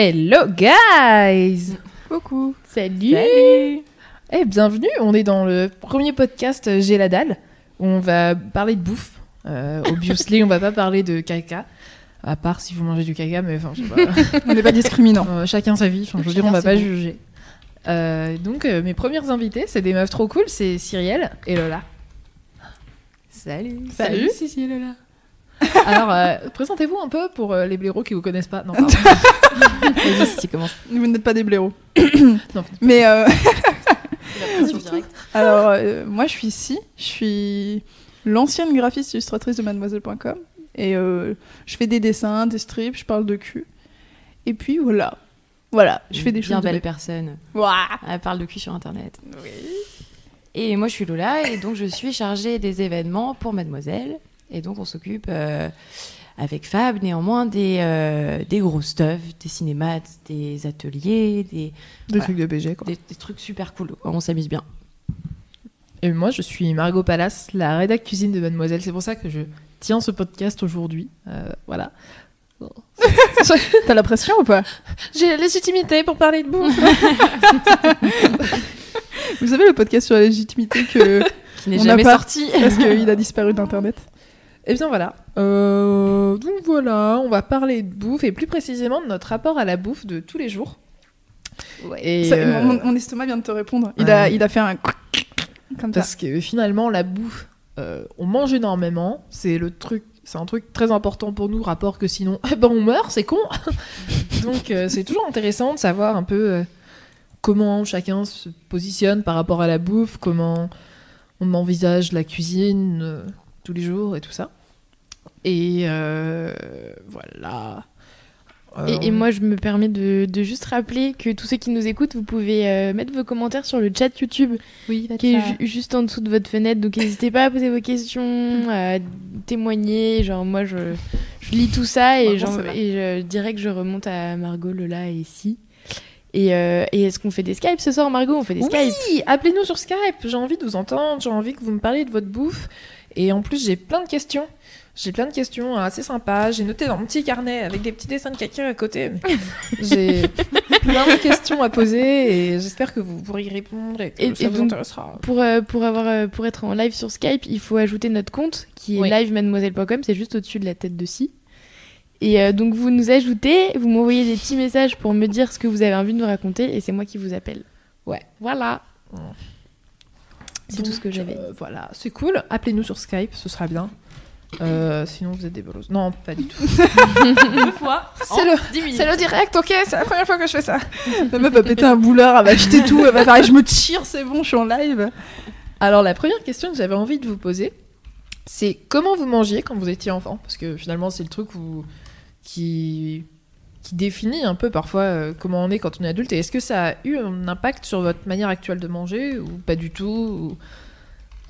Hello guys Coucou. Salut Eh bienvenue, on est dans le premier podcast euh, J'ai la dalle où on va parler de bouffe. Euh, obviously, on va pas parler de caca. À part si vous mangez du caca, mais enfin, je sais pas. On n'est pas discriminant. Euh, chacun sa vie, enfin, je veux dire, on va pas juger. Euh, donc, euh, mes premières invitées, c'est des meufs trop cool, c'est Cyrielle et Lola. Salut. Salut. Cici et Lola. Alors, euh, présentez-vous un peu pour euh, les blaireaux qui vous connaissent pas. Non, pardon. Vas-y, si tu commences. Vous n'êtes pas des blaireaux. Non, Mais euh, alors, euh, moi, je suis ici. Je suis l'ancienne graphiste illustratrice de mademoiselle.com. Et euh, je fais des dessins, des strips, je parle de cul. Et puis voilà. Voilà, je fais des bien choses. de belle belles. personne. Ouah. Elle parle de cul sur internet. Et moi je suis Lola et donc je suis chargée des événements pour Mademoiselle. Et donc on s'occupe euh, avec Fab néanmoins des, euh, des gros stuff, des cinémas, des ateliers, des, Des Voilà. trucs de BG, quoi. des, des trucs super cool. On s'amuse bien. Et moi, je suis Margot Pallas, la rédac cuisine de Mademoiselle. C'est pour ça que je tiens ce podcast aujourd'hui. Euh, voilà. T'as la pression ou pas? J'ai la légitimité pour parler de bouffe. Vous savez le podcast sur la légitimité que Qui n'est jamais sorti. parce qu'il a disparu d'internet. Et bien voilà. Euh, donc voilà, on va parler de bouffe et plus précisément de notre rapport à la bouffe de tous les jours. Et, Ça- euh, mon, mon estomac vient de te répondre. Il ouais. a, il a fait un comme ça. parce que finalement, la bouffe, euh, on mange énormément. C'est le truc. C'est un truc très important pour nous, rapport que sinon, eh ben on meurt, c'est con. Donc euh, c'est toujours intéressant de savoir un peu euh, comment chacun se positionne par rapport à la bouffe, comment on envisage la cuisine euh, tous les jours et tout ça. Et euh, voilà. Et, Euh, et moi, je me permets de, de juste rappeler que tous ceux qui nous écoutent, vous pouvez euh, mettre vos commentaires sur le chat YouTube oui, qui est ju- juste en dessous de votre fenêtre. Donc n'hésitez pas à poser vos questions, à témoigner. Genre moi, je, je lis tout ça et, je dirais que je remonte à Margot, Lola et Si. Et, euh, et est-ce qu'on fait des Skype ce soir, Margot? On fait des Skype Oui, appelez-nous sur Skype. J'ai envie de vous entendre. J'ai envie que vous me parliez de votre bouffe. Et en plus, j'ai plein de questions. J'ai plein de questions assez sympas. J'ai noté dans mon petit carnet avec des petits dessins de caca à côté. J'ai plein de questions à poser et j'espère que vous pourrez y répondre et que Et- ça et vous donc- intéressera. Pour, euh, pour, avoir, euh, pour être en live sur Skype, il faut ajouter notre compte qui est Oui. livemademoiselle.com, c'est juste au-dessus de la tête de Si. Et euh, donc vous nous ajoutez, vous m'envoyez des petits messages pour me dire ce que vous avez envie de nous raconter et c'est moi qui vous appelle. Ouais. Voilà. C'est tout ce que j'avais. euh, voilà, c'est cool. Appelez-nous sur Skype, ce sera bien. Euh, sinon, vous êtes des bolos. Non, pas du tout. Une fois. C'est le, direct, ok C'est la première fois que je fais ça. La meuf va péter un boulard, elle va acheter tout, elle va faire je me tire, c'est bon, je suis en live. Alors, la première question que j'avais envie de vous poser, c'est comment vous mangiez quand vous étiez enfant? Parce que finalement, c'est le truc où, qui, qui définit un peu parfois euh, comment on est quand on est adulte. Et est-ce que ça a eu un impact sur votre manière actuelle de manger ou pas du tout ou-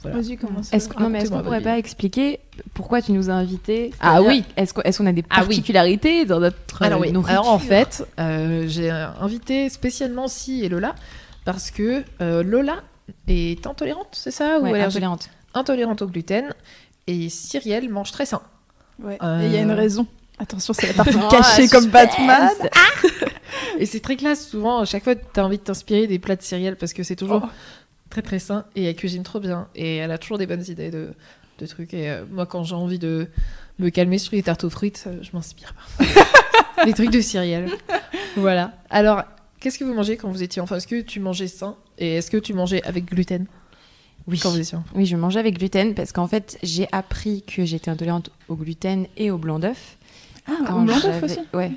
Voilà. Vas-y, commence. Est-ce que- non, mais est-ce qu'on Racontez-moi pourrait votre pas expliquer pourquoi tu nous as invités Ah oui. Est-ce qu'on a des Ah oui. particularités dans notre Alors euh, oui. nourriture Alors en fait, euh, j'ai invité spécialement Si et Lola parce que euh, Lola est intolérante, c'est ça ou Ouais, allergique intolérante. Intolérante au gluten et Cyrielle mange très sain. Ouais. Euh, Et il y a une raison. Attention, c'est la partie Oh, cachée comme suspense. Batman. Et c'est très classe, souvent, à chaque fois, t'as envie de t'inspirer des plats de Cyrielle parce que c'est toujours Oh. Très très sain et elle cuisine trop bien et elle a toujours des bonnes idées de, de trucs. Et euh, moi, quand j'ai envie de me calmer sur les tartes aux frites, euh, je m'inspire les trucs de Cyrielle. Voilà. Alors, qu'est-ce que vous mangez quand vous étiez enfant? Est-ce que tu mangeais sain et est-ce que tu mangeais avec gluten? Oui. quand vous étiez enfant Oui, je mangeais avec gluten parce qu'en fait, j'ai appris que j'étais intolérante au gluten et au blanc d'œuf. Ah, au blanc d'œuf aussi? Ouais.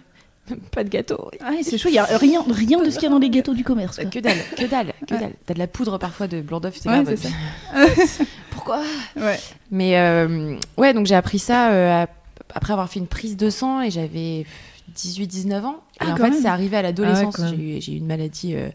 Pas de gâteau. Ah, c'est chaud, il y a rien, rien de ce qu'il y a dans les gâteaux du commerce. quoi. Que dalle, que dalle, que Ouais. dalle. T'as de la poudre parfois de blanc d'œuf, c'est Ouais, grave. Pourquoi? Ouais. Mais euh, ouais, donc j'ai appris ça euh, ap- après avoir fait une prise de sang et j'avais 18-19 ans. Et Ah, en fait, c'est arrivé à l'adolescence. Ah quand j'ai eu, une maladie euh,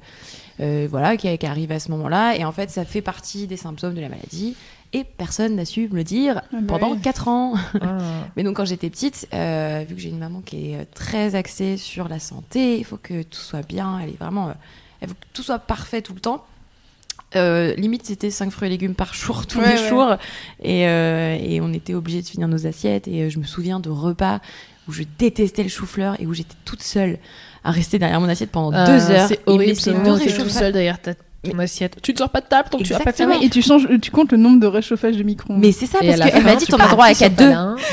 voilà, qui, qui arrive à ce moment-là. Et en fait, ça fait partie des symptômes de la maladie. Et personne n'a su me le dire Ah pendant oui. 4 ans. Ah. Mais donc, quand j'étais petite, euh, vu que j'ai une maman qui est euh, très axée sur la santé, il faut que tout soit bien. Elle est vraiment. euh, elle veut que tout soit parfait tout le temps. Euh, limite, c'était 5 fruits et légumes par jour, tous Ouais, les ouais. jours. Et, euh, et on était obligés de finir nos assiettes. Et euh, je me souviens de repas où je détestais le chou-fleur et où j'étais toute seule à rester derrière mon assiette pendant Ah, deux heures. C'est Il horrible, c'est deux tout seul derrière ta, ton assiette. Tu ne sors pas de table tant que tu as pas fini. Et tu changes, tu comptes le nombre de réchauffages de micro-ondes. Mais c'est ça, Et parce qu'elle m'a dit tu t'en as droit à qu'à deux.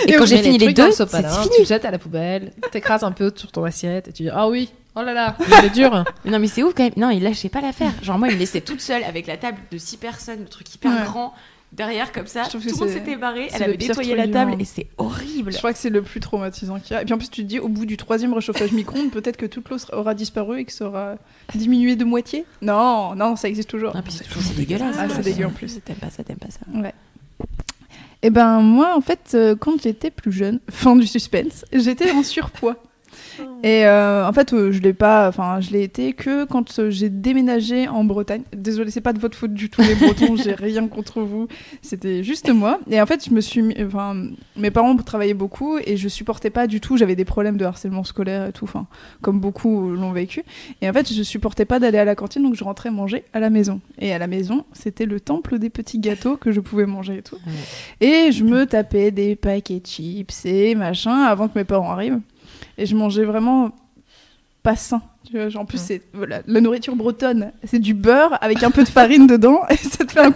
Et tu quand j'ai fini les deux, c'est fini. Tu jettes à la poubelle, t'écrases un peu sur ton assiette et tu dis Ah oui, oh là là, c'est dur. Mais Non, mais c'est ouf quand même. Non, il lâchait pas l'affaire. Genre, moi, il me laissait toute seule avec la table de six personnes, le truc hyper Ouais. grand, derrière comme ça. Tout le monde s'était barré. Elle le avait nettoyé la table et c'est horrible. Je crois que c'est le plus traumatisant qu'il y a. Et puis en plus, tu te dis, au bout du troisième réchauffage micro-ondes, peut-être que toute l'eau aura disparu et que ça aura diminué de moitié. Non, non, ça existe toujours. Ah, c'est toujours dégueulasse. Ah, c'est dégueu en plus. T'aimes pas ça, t'aimes pas ça. Ouais. Et ben moi, en fait, euh, quand j'étais plus jeune, fin du suspense, j'étais en surpoids. Et euh, en fait, euh, je l'ai pas, enfin, je l'ai été que quand euh, j'ai déménagé en Bretagne. Désolée, c'est pas de votre faute du tout, les Bretons. j'ai rien contre vous. C'était juste moi. Et en fait, je me suis, enfin, mes parents travaillaient beaucoup et je supportais pas du tout. J'avais des problèmes de harcèlement scolaire et tout, enfin, comme beaucoup l'ont vécu. Et en fait, je supportais pas d'aller à la cantine, donc je rentrais manger à la maison. Et à la maison, c'était le temple des petits gâteaux que je pouvais manger et tout. Et je me tapais des paquets de chips et machin avant que mes parents arrivent. Et je mangeais vraiment pas sain. En plus, c'est voilà, la nourriture bretonne, c'est du beurre avec un peu de farine dedans et ça te fait un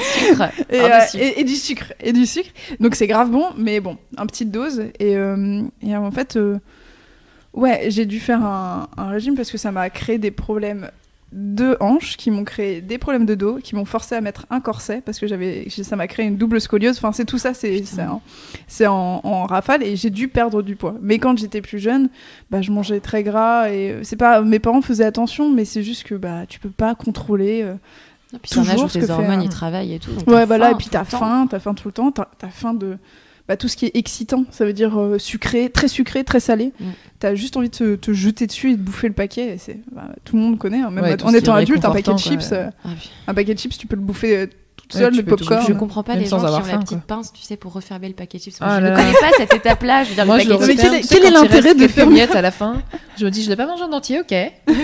sucre. et, euh, par-dessus. et- et du sucre et du sucre. Donc c'est grave bon, mais bon, un petite dose. Et, euh, et en fait, euh, ouais, j'ai dû faire un, un régime parce que ça m'a créé des problèmes de hanches qui m'ont créé des problèmes de dos, qui m'ont forcé à mettre un corset parce que j'avais, ça m'a créé une double scoliose. Enfin, c'est tout ça, c'est c'est en, rafale et j'ai dû perdre du poids. Mais quand j'étais plus jeune, bah, je mangeais très gras et euh, c'est pas, mes parents faisaient attention, mais c'est juste que bah, tu peux pas contrôler. euh, Et puis t'en as toujours où tes hormones, un- ils travaillent et tout. Ouais, faim et puis t'as faim, t'as faim tout le temps, t'as faim de bah, tout ce qui est excitant, ça veut dire euh, sucré, très sucré, très salé. Mm. T'as juste envie de te, te jeter dessus et de bouffer le paquet. et c'est bah, tout le monde connaît, hein, même Ouais, en étant adulte, un paquet de chips, euh, Ah, puis- un paquet de chips, tu peux le bouffer euh, toute Ouais, seule, le popcorn. Je comprends pas Même les gens qui ont la petite quoi. pince, tu sais, pour refermer le paquet de chips. Ah je là ne connais pas cette étape-là. Je veux dire, Moi, le quel est- l'intérêt de fermer miettes à la fin Je me dis, je l'ai pas mangé en entier, ok.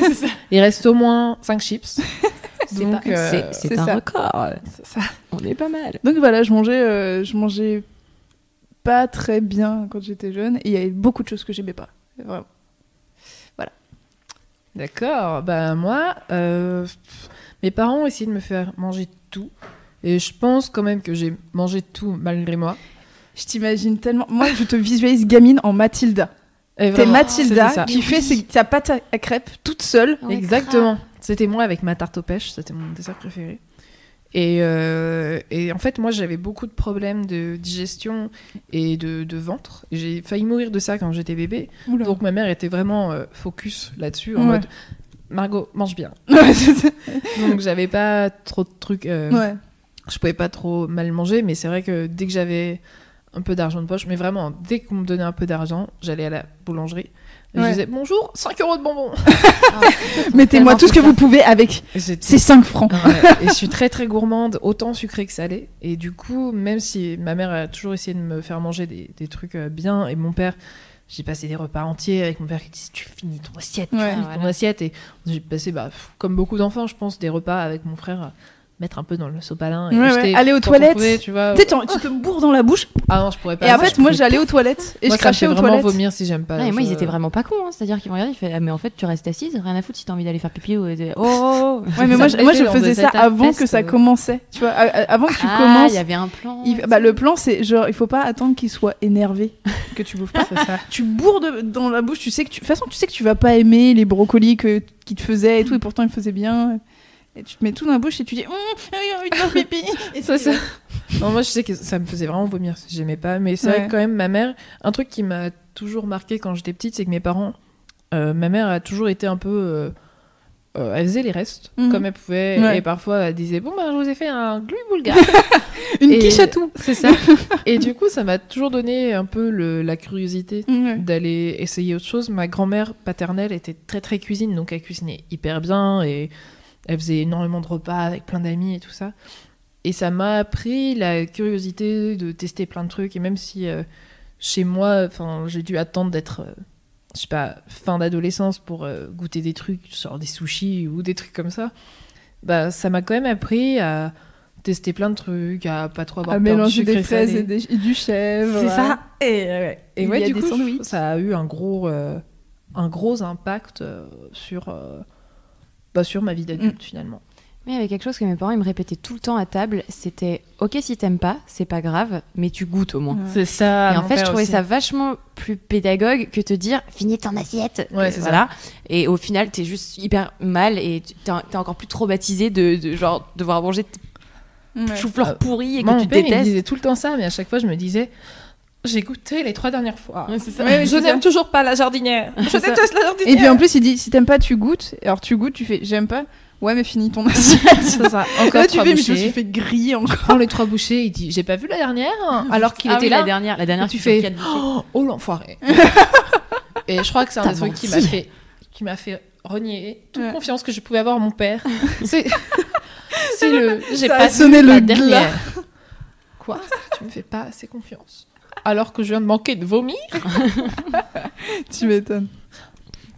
Il reste au moins 5 chips. C'est Donc, pas- euh, c'est- c'est c'est un ça. record. c'est ça. On est pas mal. Donc voilà, je mangeais, euh, je mangeais pas très bien quand j'étais jeune et il y avait beaucoup de choses que j'aimais pas. Vraiment. D'accord. Ben moi, euh, mes parents ont essayé de me faire manger tout. Et je pense quand même que j'ai mangé tout malgré moi. Je t'imagine tellement. Moi, je te visualise gamine en Mathilda. Et T'es Mathilda qui fait ses- sa pâte à- à crêpes toute seule. Ouais, Exactement. C'était moi avec ma tarte aux pêches, c'était mon dessert préféré. Et, euh, et en fait, moi, j'avais beaucoup de problèmes de digestion et de, de ventre. J'ai failli mourir de ça quand j'étais bébé. Oula. Donc ma mère était vraiment euh, focus là-dessus, en Ouais. mode Margot, mange bien. Donc j'avais pas trop de trucs. euh, Ouais. Je pouvais pas trop mal manger, mais c'est vrai que dès que j'avais un peu d'argent de poche, mais vraiment, dès qu'on me donnait un peu d'argent, j'allais à la boulangerie. Ouais. Je disais bonjour, 5 euros de bonbons. Mettez-moi tellement tout ce que vous pouvez avec ces 5 francs. Ouais, et je suis très très gourmande, autant sucré que salé. Et du coup, même si ma mère a toujours essayé de me faire manger des, des trucs euh, bien, et mon père, j'ai passé des repas entiers avec mon père qui dit tu finis ton assiette, tu Ouais. finis Ah, ton assiette. Et j'ai passé, bah, comme beaucoup d'enfants, je pense, des repas avec mon frère. Mettre un peu dans le sopalin et Ouais. Aller aux toilettes. pouvait, tu vois Tu sais, t'en- tu te bourres dans la bouche. ah non je pourrais pas Et en fait, moi, j'allais aux toilettes et moi, je crachais fait aux vraiment toilettes. vomir si j'aime pas. Ah, et moi, Je- ils étaient vraiment pas cons. hein. C'est-à-dire qu'ils vont regarder, ils font Ah, mais en fait, tu restes assise, rien à foutre si t'as envie d'aller faire pipi ou. Oh, oh, oh. Ouais, mais moi, je, moi, faisais faisait ça avant que ça euh. commençait. Tu vois, avant que tu Ah, commences. il y avait un plan. il- bah, le plan, c'est genre, il faut pas attendre qu'il soit énervé que tu bouffes pas. C'est ça. tu bourres dans la bouche, tu sais que tu... de toute façon, tu sais que tu vas pas aimer les brocolis que, qui te faisaient et tout, et pourtant ils faisaient bien. Et tu te mets tout dans la bouche et tu dis, faire pipi. Et Ça, ça. Non, moi je sais que ça me faisait vraiment vomir j'aimais pas. Mais c'est Ouais. vrai que quand même, ma mère, un truc qui m'a toujours marqué quand j'étais petite, c'est que mes parents, euh, ma mère a toujours été un peu. euh, euh, elle faisait les restes Mhm. comme elle pouvait. Ouais. Et parfois, elle disait Bon, ben, je vous ai fait un glue bulgare. Une Et- quiche à tout. C'est ça. et du coup, ça m'a toujours donné un peu le- la curiosité d'aller essayer autre chose. Ma grand-mère paternelle était très très cuisine, donc elle cuisinait hyper bien et elle faisait énormément de repas avec plein d'amis et tout ça. Et ça m'a appris la curiosité de tester plein de trucs. Et même si euh, chez moi, j'ai dû attendre d'être, euh, je sais pas, fin d'adolescence pour euh, goûter des trucs, genre des sushis ou des trucs comme ça, bah ça m'a quand même appris à tester plein de trucs, à pas trop avoir À peur du mélanger sucre des fraises et, des- et du chèvre. C'est ça. Et, ouais. Et ouais, du coup, ça a eu un gros, euh, un gros impact sur, bah, sur ma vie d'adulte finalement. Mais il y avait quelque chose que mes parents ils me répétaient tout le temps à table, c'était ok si t'aimes pas, c'est pas grave, mais tu goûtes au moins. Ouais. C'est ça. et en fait, je trouvais ça vachement plus pédagogue que te dire finis ton assiette. Ouais, c'est voilà. Et au final, t'es juste hyper mal et t'es encore plus traumatisé de, de genre devoir manger Ouais. chou-fleurs Euh, pourris et Moi, que mon tu père, il me détestes. disait tout le temps ça, mais à chaque fois, je me disais, j'ai goûté les trois dernières fois. Ouais, ça. Je n'aime ça. toujours pas la jardinière. Je ça. déteste la jardinière. Et puis en plus, il dit si t'aimes pas, tu goûtes. Alors tu goûtes, tu fais j'aime pas. Ouais, mais finis ton assiette. c'est ça. Encore Là, tu trois fais, mais je me bouchées. suis fait griller encore. Prends les trois bouchées. Il dit, j'ai pas vu la dernière, alors qu'il Ah était oui, là. la dernière, la dernière Et tu fais, oh, oh, l'enfoiré. et je crois que c'est un des trucs qui m'a fait, qui m'a fait renier toute Ouais. confiance que je pouvais avoir en mon père. C'est, le, j'ai Ça pas sonné vu le dernière. Quoi? Tu me fais pas assez confiance. Alors que je viens de manquer de vomir. tu m'étonnes.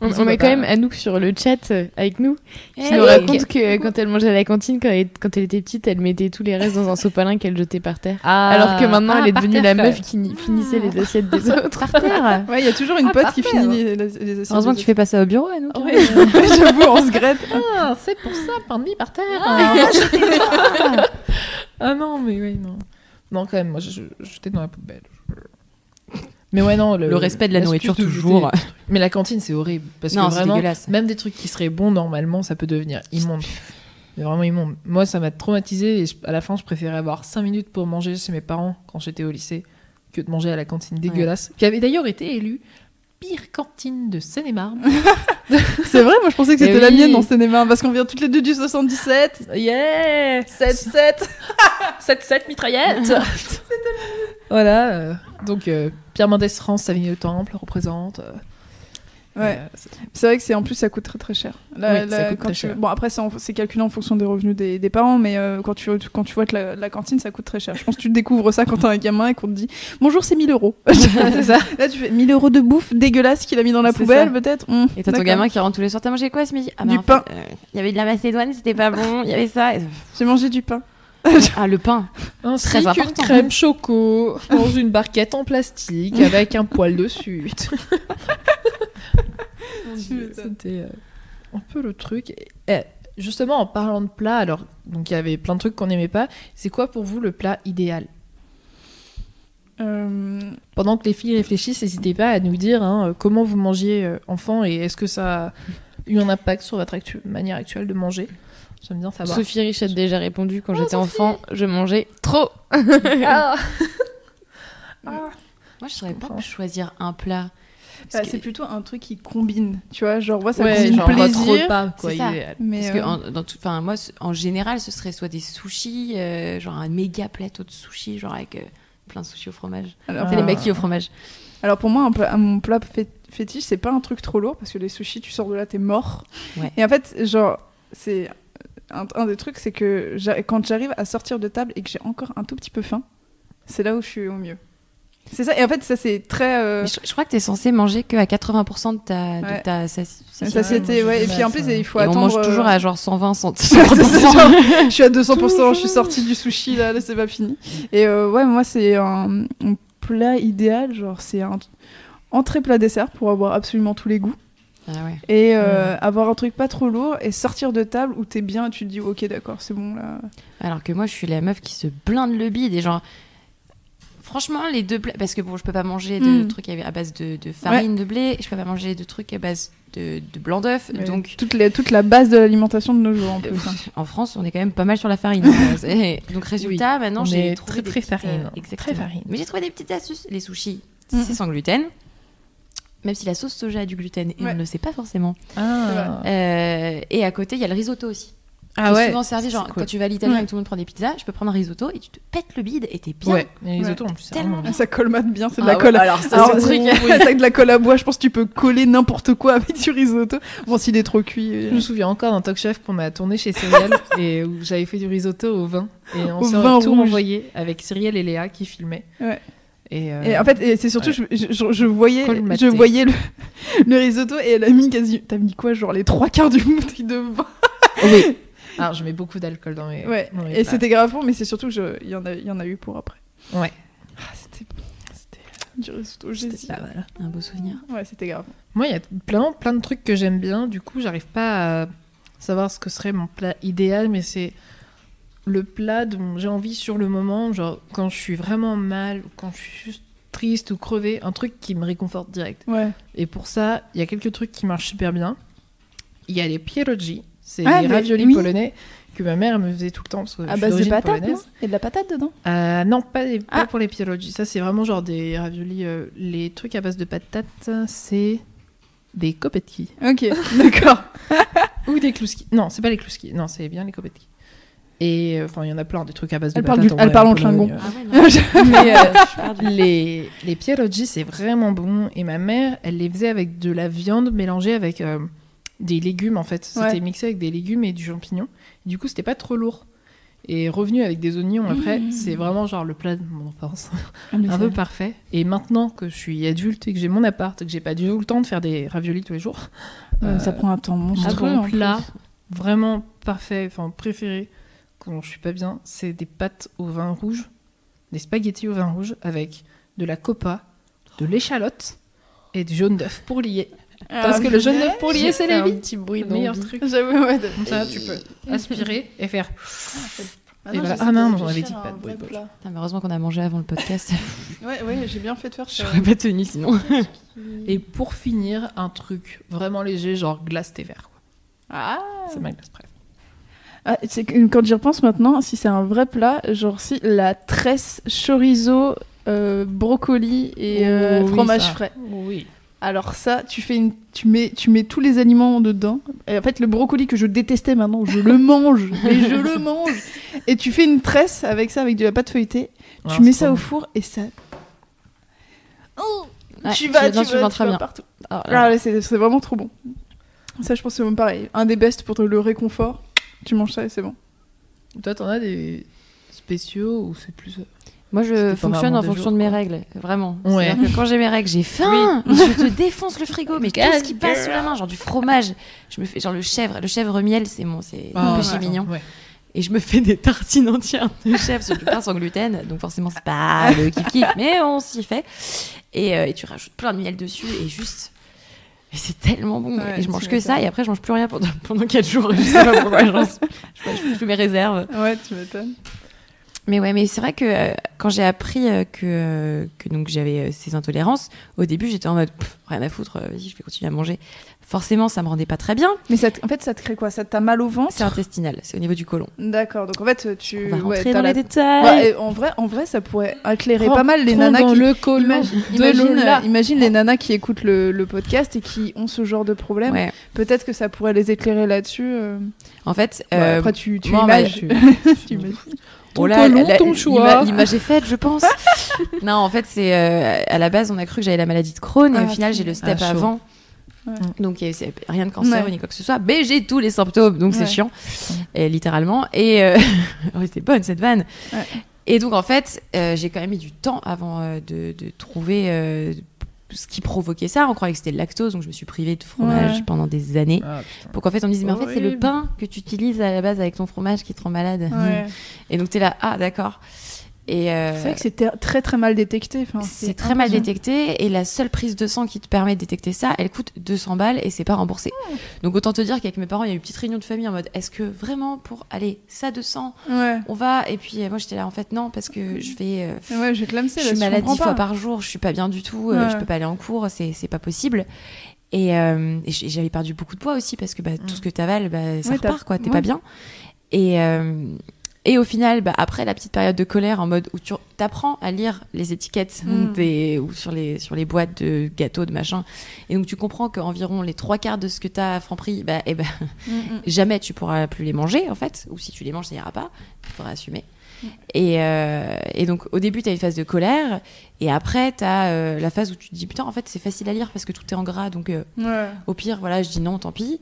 On, on a quand même Anouk sur le chat euh, avec nous qui Eh nous raconte que euh, quand elle mangeait à la cantine, quand elle, quand elle était petite, elle mettait tous les restes dans un sopalin qu'elle jetait par terre. Alors que maintenant, Ah, elle est par devenue terre, la meuf qui ni- finissait les assiettes des autres. Par terre. Ouais, il y a toujours une Ah, pote qui finit les, les, assiettes. Heureusement que tu fais pas ça au bureau, Anouk. Ouais. J'avoue, on se grette. Ah, c'est pour ça, pain de mie par terre. Ah, Ah non, mais oui, non. Non, quand même, moi, j'étais dans la poubelle. Mais ouais, non. Le, Le respect de la nourriture, de toujours. Mais la cantine, c'est horrible. Parce Non, que vraiment, même des trucs qui seraient bons normalement, ça peut devenir immonde. Mais vraiment immonde. Moi, ça m'a traumatisé et je- à la fin, je préférais avoir 5 minutes pour manger chez mes parents quand j'étais au lycée que de manger à la cantine dégueulasse. Qui avait d'ailleurs été élue pire cantine de Seine-et-Marne. C'est vrai, moi je pensais que Eh c'était la oui. mienne dans cinéma parce qu'on vient toutes les deux du 77. Yeah 7-7. 7-7 mitraillette Voilà, euh, donc euh, Pierre Mendès France, Savigny le Temple représente. euh, Ouais, euh, c'est- c'est vrai que c'est en plus ça coûte très très cher. La- Oui, ça la- coûte quand très tu- cher. Bon après c'est en- c'est calculé en fonction des revenus des, des parents, mais euh, quand tu quand tu vois que la, la cantine ça coûte très cher. Je pense que tu découvres ça quand t'es un gamin et qu'on te dit bonjour c'est 1000 euros. c'est ça. Là tu fais 1000 euros de bouffe dégueulasse qu'il a mis dans la C'est poubelle ça. peut-être? Hum, Et t'as ton gamin qui rentre tous les soirs. T'as mangé quoi ce midi? Ah, Du en pain. euh, Il y avait de la macédoine, c'était pas bon. Il y avait ça. Et- J'ai mangé du pain. Ah, le pain. Ainsi Très qu'une important. crème choco dans une barquette en plastique avec un poil dessus. C'était euh, un peu le truc. Et, eh, justement, en parlant de plats, alors, donc il y avait plein de trucs qu'on n'aimait pas. C'est quoi pour vous le plat idéal? Euh, Pendant que les filles réfléchissent, n'hésitez pas à nous dire hein, euh, comment vous mangiez enfant et est-ce que ça a eu un impact sur votre actu- manière actuelle de manger? J'aime bien savoir. Sophie Rich a déjà répondu quand Oh, j'étais enfant, je mangeais trop. Ah. Moi, je saurais pas choisir un plat. Bah, que- c'est plutôt un truc qui combine, tu vois, genre moi ça Ouais, genre votre plaisir. repas, quoi, C'est ça. Mais Parce que euh, en, dans tout- enfin, moi, en général, ce serait soit des sushis, euh, genre un méga plateau de sushis, genre avec euh, plein de sushis au fromage. alors, C'est les maquis au fromage. Alors pour moi, un plat- mon plat fé- fétiche, c'est pas un truc trop lourd parce que les sushis, tu sors de là, t'es mort. Ouais. Et en fait, genre, c'est un, un des trucs, c'est que quand j'arrive à sortir de table et que j'ai encore un tout petit peu faim, c'est là où je suis au mieux. C'est ça. Et en fait, ça c'est très. euh, je, je crois que t'es censé manger que à 80% de ta, Ouais. de ta satiété. ouais. Et puis en plus, ça. il faut Et on attendre. mange toujours euh, à genre 120 cent- c'est ça, genre, je suis à 200%, je Toujours. suis sortie du sushi là, là, c'est pas fini. Et euh, ouais, moi c'est un, un plat idéal, genre c'est un entrée plat dessert pour avoir absolument tous les goûts. Ah ouais. Et euh, avoir un truc pas trop lourd et sortir de table où t'es bien et tu te dis ok d'accord c'est bon là. Alors que moi, je suis la meuf qui se blinde le bide et genre. Franchement, les deux plats. Parce que bon, je peux pas manger de Mm. trucs à base de, de farine de blé, je peux pas manger de trucs à base de, de blanc d'œuf. Donc, toute, les- toute la base de l'alimentation de nos jours en euh, plus. hein. en France, on est quand même pas mal sur la farine. Euh, c'est- donc, résultat, maintenant, j'ai trouvé très, des très petites, farine. euh, Très farine. Mais j'ai trouvé des petites astuces. Les sushis, Mm. c'est sans gluten. même si la sauce soja a du gluten, et on ne le sait pas forcément. Ah, Euh, et à côté, il y a le risotto aussi. Ah ouais. souvent servi, genre cool. quand tu vas à l'Italien Ouais. et que tout le monde prend des pizzas, je peux prendre un risotto et tu te pètes le bide et t'es bien. Ouais, les risottos en plus, c'est Tellement Ah, Ça colmate bien, c'est de Ah la ouais, colle. alors ça, truc, c'est avec de la colle à bois, je pense que tu peux coller n'importe quoi avec du risotto. Bon, s'il est trop cuit. euh, Je me souviens encore d'un talk chef qu'on a tourné chez Cyrielle et où j'avais fait du risotto au vin. Et on s'est tout rouge. envoyé avec Cyrielle et Léa qui filmaient. Ouais. Et, euh, Et en fait, c'est surtout, ouais. je, je- je voyais, Colmaté. je voyais le, le risotto et elle a mis quasi. T'as mis quoi Genre les trois quarts du bouteille de vin oui. Alors, je mets beaucoup d'alcool dans mes. Ouais. dans mes Et c'était grave bon, mais c'est surtout que je- il y, en a- y en a eu pour après. Ouais. Ah, c'était. C'était euh, du risotto. C'était mal. Un beau souvenir. Ouais, c'était grave. Moi, il y a plein, plein de trucs que j'aime bien. Du coup, j'arrive pas à savoir ce que serait mon plat idéal, mais c'est le plat dont j'ai envie sur le moment. Genre, quand je suis vraiment mal, ou quand je suis juste triste ou crevée, un truc qui me réconforte direct. Ouais. Et pour ça, il y a quelques trucs qui marchent super bien. Il y a les pierogi, c'est Ah, les mais- raviolis oui. polonais que ma mère me faisait tout le temps parce que je suis de d'origine patates, non? Polonaise. Il y a de la patate dedans? Euh, non, pas, les- pas Ah. pour les pierogi. Ça, c'est vraiment genre des raviolis. euh, les trucs à base de patates, c'est des kopetki. Ok, d'accord. Ou des kluski. Non, c'est pas les kluski. Non, c'est bien les kopetki. Et euh, enfin, il y en a plein des trucs à base de Elle parle du- elle parle en euh. Ah ouais. Mais euh, les, les pierogi, c'est vraiment bon. Et ma mère, elle les faisait avec de la viande mélangée avec euh, des légumes, en fait. C'était Ouais. mixé avec des légumes et du champignon. Du coup, c'était pas trop lourd. Et revenu avec des oignons après, Mmh. c'est vraiment genre le plat de mon enfance. Ah, un peu parfait. Et maintenant que je suis adulte et que j'ai mon appart et que j'ai pas du tout le temps de faire des raviolis tous les jours, ça prend un temps monstrueux. plus. plat vraiment parfait, enfin préféré quand je suis pas bien, c'est des pâtes au vin rouge, des spaghettis au vin rouge avec de la copa, de l'échalote et du jaune d'œuf pour lier. Parce Ah, que le jaune d'œuf pour lier, c'est la un vie. petit bruit Le meilleur truc. J'avoue, ouais. de- Comme ça, tu peux aspirer et faire. Ah non, voilà. Ah non, de on avait réfléchir dit pas un de bruit, heureusement qu'on a mangé avant le podcast. Ouais, ouais, j'ai bien fait de faire ça. J'aurais pas tenu sinon. Et pour finir, un truc vraiment léger, genre glace thé vert. quoi. Ah, C'est ma glace préf. Ah, c'est quand j'y repense maintenant, si c'est un vrai plat, genre si la tresse chorizo, euh, brocoli et euh, Oh oui, fromage frais. Oui. Alors ça, tu fais une, tu mets, tu mets tous les aliments dedans. Et en fait, le brocoli que je détestais maintenant, je le mange, mais je le mange. Et tu fais une tresse avec ça, avec de la pâte feuilletée. tu mets ça au four et ça. Oh, Ouais, tu vas, tu vas, tu très vas bien. partout. Ah, Ah c'est c'est vraiment trop bon. Ça, je pense que c'est même pareil. Un des best pour le réconfort. Tu manges ça et c'est bon. Toi, t'en as des spéciaux ou c'est plus. Moi, je fonctionne en fonction jours, de mes quoi. règles, vraiment. Ouais. Que quand j'ai mes règles, j'ai faim, je te défonce le frigo, mais tout ce qui passe sous la main, genre du fromage, je me fais genre le chèvre, le chèvre miel, c'est mon, c'est Ah, péché ouais. mignon. Ouais. Et je me fais des tartines entières de chèvre sur du pain sans gluten, donc forcément c'est pas le kiff kiff, mais on s'y fait. Et, euh, et tu rajoutes plein de miel dessus et juste. Mais c'est tellement bon. Et je mange que ça et après je mange plus rien pendant, pendant 4 jours. Je sais pas pourquoi. je, je fais mes réserves. Ouais, tu m'étonnes. Mais ouais, mais c'est vrai que euh, quand j'ai appris euh, que, euh, que donc j'avais euh, ces intolérances, au début j'étais en mode Pff, rien à foutre, vas-y, je vais continuer à manger. Forcément, ça me rendait pas très bien. Mais ça en fait, ça te crée quoi? Ça t'a mal au ventre? C'est intestinal, c'est au niveau du côlon. D'accord. Donc en fait, tu. On va rentrer dans la- les détails. Ouais, en vrai, en vrai, ça pourrait éclairer pas mal les nanas dans qui. le colon Imagine, de imagine, Lola. imagine les nanas qui écoutent le, le podcast et qui ont ce genre de problème. Ouais. Peut-être que ça pourrait les éclairer là-dessus. En fait, Ouais, euh, après, tu, tu moi, bah, tu imagines. Ton Oh là, colon, la- ton choix. L'image est faite, je pense. non, en fait, c'est euh, à la base, on a cru que j'avais la maladie de Crohn et Ah, au final, j'ai le step Ah, avant. Ouais. Donc, rien de cancer Ouais. ni quoi que ce soit, mais j'ai tous les symptômes, donc c'est chiant, et, littéralement. Et euh... oh, c'était bonne cette vanne. Et donc, en fait, euh, j'ai quand même mis du temps avant euh, de, de trouver ce qui provoquait ça. On croyait que c'était le lactose, donc je me suis privée de fromage Ouais. pendant des années. Ah. Pour qu'en fait, on me dise, mais en fait, c'est le pain que tu utilises à la base avec ton fromage qui te rend malade. Ouais. Et donc, t'es là, ah, d'accord. Et euh, C'est vrai que c'est très très mal détecté. Enfin, c'est très mal détecté et la seule prise de sang qui te permet de détecter ça, elle coûte 200 balles et c'est pas remboursé. Donc autant te dire qu'avec mes parents, il y a eu une petite réunion de famille en mode est-ce que vraiment pour aller ça 200, Ouais. on va? Et puis euh, moi j'étais là en fait non parce que je vais euh, Ouais, je vais suis malade dix fois par jour, je suis pas bien du tout, euh, Ouais. je peux pas aller en cours, c'est pas possible. Et, euh, j'avais perdu beaucoup de poids aussi parce que bah, tout ce que t'avales, bah, ça repart quoi, t'es pas bien. Et, euh, Et au final, bah, après la petite période de colère, en mode où tu apprends à lire les étiquettes Mm. des, ou sur les, sur les boîtes de gâteaux, de machin, et donc tu comprends qu'environ les trois quarts de ce que tu as à Franprix, bah, eh ben, jamais tu pourras plus les manger, en fait, ou si tu les manges, ça ira pas, il faudra assumer. Et, euh, et donc au début, tu as une phase de colère, et après, tu as la phase où tu te dis, putain, en fait, c'est facile à lire parce que tout est en gras, donc euh, Ouais. au pire, voilà, je dis non, tant pis.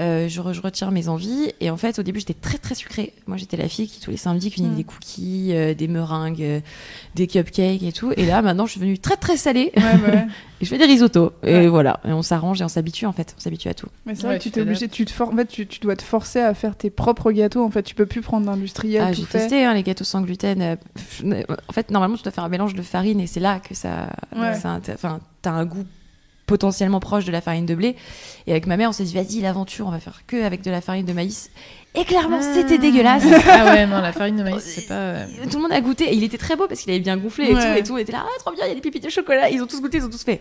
Euh, je, re- je retire mes envies. Et en fait, au début, j'étais très très sucrée. Moi, j'étais la fille qui tous les samedis cuisinait Mm. des cookies, euh, des meringues, euh, des cupcakes et tout. Et là, maintenant, je suis devenue très très salée. Ouais, bah ouais. et je fais des risottos. Et voilà. Et on s'arrange et on s'habitue en fait. On s'habitue à tout. Mais c'est vrai que tu t'es obligé, tu te for- en fait, tu, tu dois te forcer à faire tes propres gâteaux. En fait, tu peux plus prendre d'industriel Ah, j'ai testé hein, les gâteaux sans gluten. Euh, En fait, normalement, tu dois faire un mélange de farine et c'est là que ça, Ouais. ça enfin, t'as un goût potentiellement proche de la farine de blé. Et avec ma mère, on s'est dit, vas-y, l'aventure, on va faire que avec de la farine de maïs. Et clairement, c'était dégueulasse. Ah ouais, non, la farine de maïs, c'est pas. Tout le monde a goûté et il était très beau parce qu'il avait bien gonflé et Ouais. tout et tout. On était là, ah trop bien, il y a des pépites de chocolat. Ils ont tous goûté, ils ont tous fait.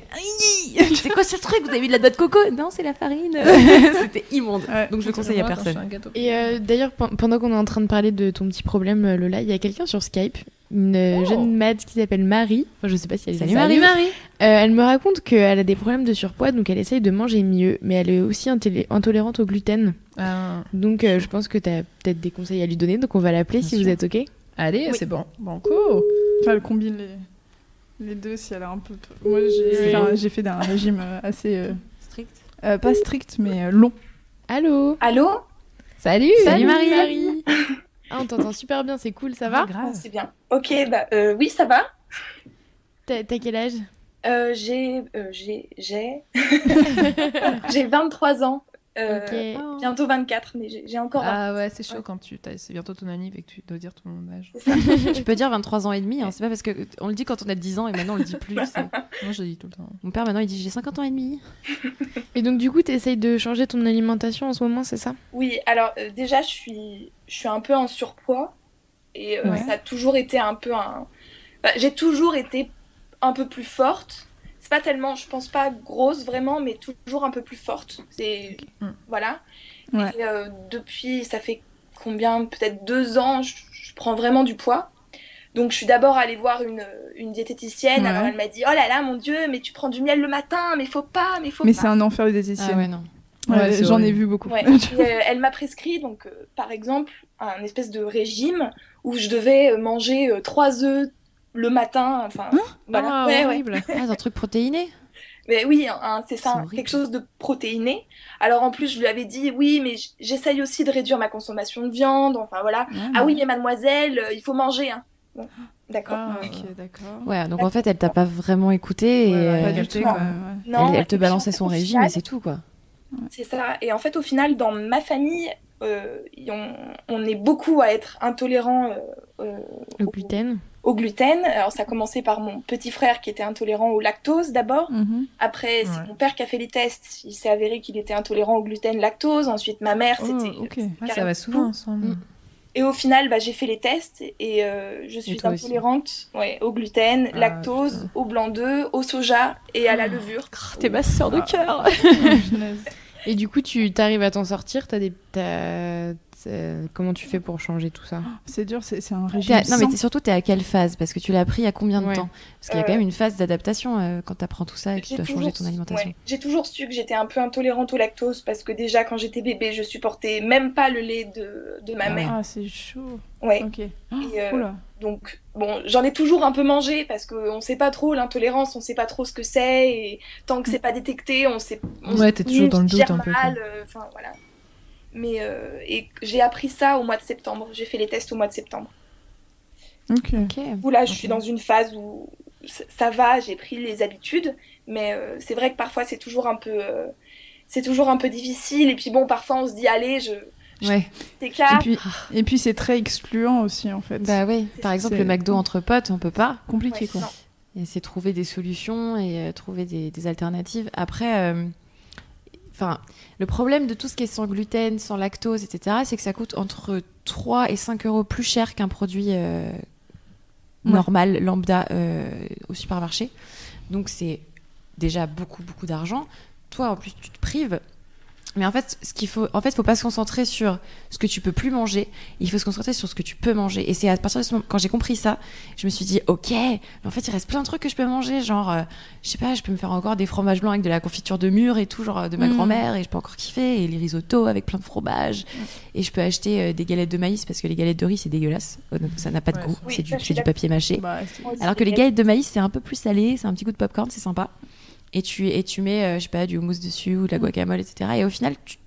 C'est quoi ce truc Vous avez mis de la noix de coco? Non, c'est la farine. C'était immonde. Ouais. Donc je le conseille à personne. un gâteau. Et euh, d'ailleurs, pen- pendant qu'on est en train de parler de ton petit problème, euh, Lola, il y a quelqu'un sur Skype, une Oh. jeune mad qui s'appelle Marie. Enfin, je sais pas si elle est Salut Marie. Euh, elle me raconte qu'elle a des problèmes de surpoids, donc elle essaye de manger mieux, mais elle est aussi intolérante au gluten. Ah, Donc euh, je pense que tu as peut-être des conseils à lui donner, donc on va l'appeler si sûr. vous êtes OK. Allez, Oui. c'est bon. Banco. Enfin, elle combine les, les deux si elle a un peu. Moi, j'ai Oui. fait, un- j'ai fait un régime euh, assez. euh, Strict. euh, pas strict, mais long. Allô? Allô? Salut. Salut, Marie. Ah, on t'entend super bien, c'est cool, ça va Ah, C'est bien. Ok, bah euh, oui, ça va. T'as t'as quel âge? Euh, j'ai, euh, j'ai, j'ai, j'ai 23 ans. Euh, Ok. Bientôt 24, mais j'ai encore. Ah ouais, c'est chaud Ouais. quand tu c'est bientôt ton anniv et que tu dois dire ton âge. Tu peux dire 23 ans et demi. Hein. C'est pas parce que on le dit quand on a 10 ans et maintenant on le dit plus. Moi, je le dis tout le temps. Mon père maintenant il dit j'ai 50 ans et demi. Et donc du coup, t'essayes de changer ton alimentation en ce moment, c'est ça? Oui, alors euh, déjà, je suis, je suis un peu en surpoids et euh, Ouais. ça a toujours été un peu un. Enfin, j'ai toujours été un peu plus forte. C'est pas tellement, je pense pas grosse vraiment, mais toujours un peu plus forte. C'est Mm. voilà. Ouais. Et euh, depuis, ça fait combien? Peut-être deux ans, je, je prends vraiment du poids. Donc je suis d'abord allée voir une, une diététicienne. Ouais. Alors elle m'a dit oh là là mon dieu, mais tu prends du miel le matin, mais faut pas, mais faut Mais pas. c'est un enfer les Ah diététiciennes. ouais non. Ouais, Ouais, c'est J'en ai vu beaucoup. Ouais. Et, euh, elle m'a prescrit, donc, euh, par exemple, un espèce de régime où je devais manger euh, trois œufs le matin. Enfin, voilà. Ah, Ouais, ouais. horrible. Ah, c'est un truc protéiné. Mais oui, un- un- c'est ça, horrible. quelque chose de protéiné. Alors en plus, je lui avais dit, oui, mais j'essaye aussi de réduire ma consommation de viande. Enfin voilà. Ah oui, mais mademoiselle, euh, il faut manger. Hein. Bon, d'accord. Ah, ok, d'accord. Ouais, donc en fait elle t'a pas vraiment écouté et Ouais, ouais, euh, Pas du du tout. quoi, ouais. Non, elle, elle te balançait son régime final, et c'est tout quoi. C'est ça. Et en fait, au final, dans ma famille, euh, on, on est beaucoup à être intolérant euh, euh, Le au- gluten. au gluten. Alors ça a commencé par mon petit frère qui était intolérant au lactose d'abord. Mhm. Après, c'est Ouais. mon père qui a fait les tests. Il s'est avéré qu'il était intolérant au gluten, lactose. Ensuite, ma mère, Oh, c'était. ok. Ouais, ça va souvent ensemble. Et au final, bah, j'ai fait les tests et euh, je suis intolérante ouais, au gluten, Ah, lactose, putain. au blanc d'œuf, au soja et à la levure. T'es ma sœur de cœur. Et du coup, tu t'arrives à t'en sortir T'as des, comment tu fais pour changer tout ça? C'est dur, c'est un régime. à- Non mais t'es- surtout t'es à quelle phase? Parce que tu l'as appris il y a combien de Ouais. temps? Parce qu'il y a Euh, quand même une phase d'adaptation euh, quand t'apprends tout ça et que tu dois changer ton alimentation. ouais, J'ai toujours su que j'étais un peu intolérante au lactose parce que déjà quand j'étais bébé, je supportais même pas le lait de, de ma Ah mère. Ah, c'est chaud. Ouais. Ok. Et, euh, Oula. Donc, bon, j'en ai toujours un peu mangé parce qu'on sait pas trop l'intolérance, on sait pas trop ce que c'est, et tant que c'est pas détecté, on sait. On Ouais, sait t'es toujours dans le doute un peu, mal, euh, voilà. Mais, euh, et j'ai appris ça au mois de septembre. J'ai fait les tests au mois de septembre. Ok. Ok. Où là, je suis dans une phase où ça va, j'ai pris les habitudes, mais euh, c'est vrai que parfois c'est toujours un peu. euh, c'est toujours un peu difficile, et puis bon, parfois on se dit, allez, je. Ouais. Et puis, et puis c'est très excluant aussi en fait. Bah oui. Par exemple le McDo entre potes on peut pas. compliqué Ouais, quoi. non. Et c'est trouver des solutions et euh, trouver des, des alternatives. Après, euh, enfin, le problème de tout ce qui est sans gluten, sans lactose, etc., c'est que ça coûte entre 3 et 5 euros plus cher qu'un produit euh, Ouais. normal, lambda, euh, au supermarché. Donc c'est déjà beaucoup, beaucoup d'argent. Toi, en plus, tu te prives. Mais en fait, ce qu'il faut, en fait, faut pas se concentrer sur ce que tu peux plus manger. Il faut se concentrer sur ce que tu peux manger. Et c'est à partir de ce moment, quand j'ai compris ça, je me suis dit, ok, mais en fait, il reste plein de trucs que je peux manger. Genre, euh, je sais pas, je peux me faire encore des fromages blancs avec de la confiture de mûre et tout, genre euh, de ma Mm. grand-mère, et je peux encore kiffer. Et les risottos avec plein de fromage. Et je peux acheter euh, des galettes de maïs parce que les galettes de riz, c'est dégueulasse. Donc ça n'a pas de Ouais, goût. oui, c'est du, papier mâché. Bah, Alors que les les galettes de maïs, c'est un peu plus salé, c'est un petit goût de popcorn, c'est sympa. Et tu, et tu mets, euh, je sais pas, du houmous dessus ou de la guacamole, etc. Et au final, tu-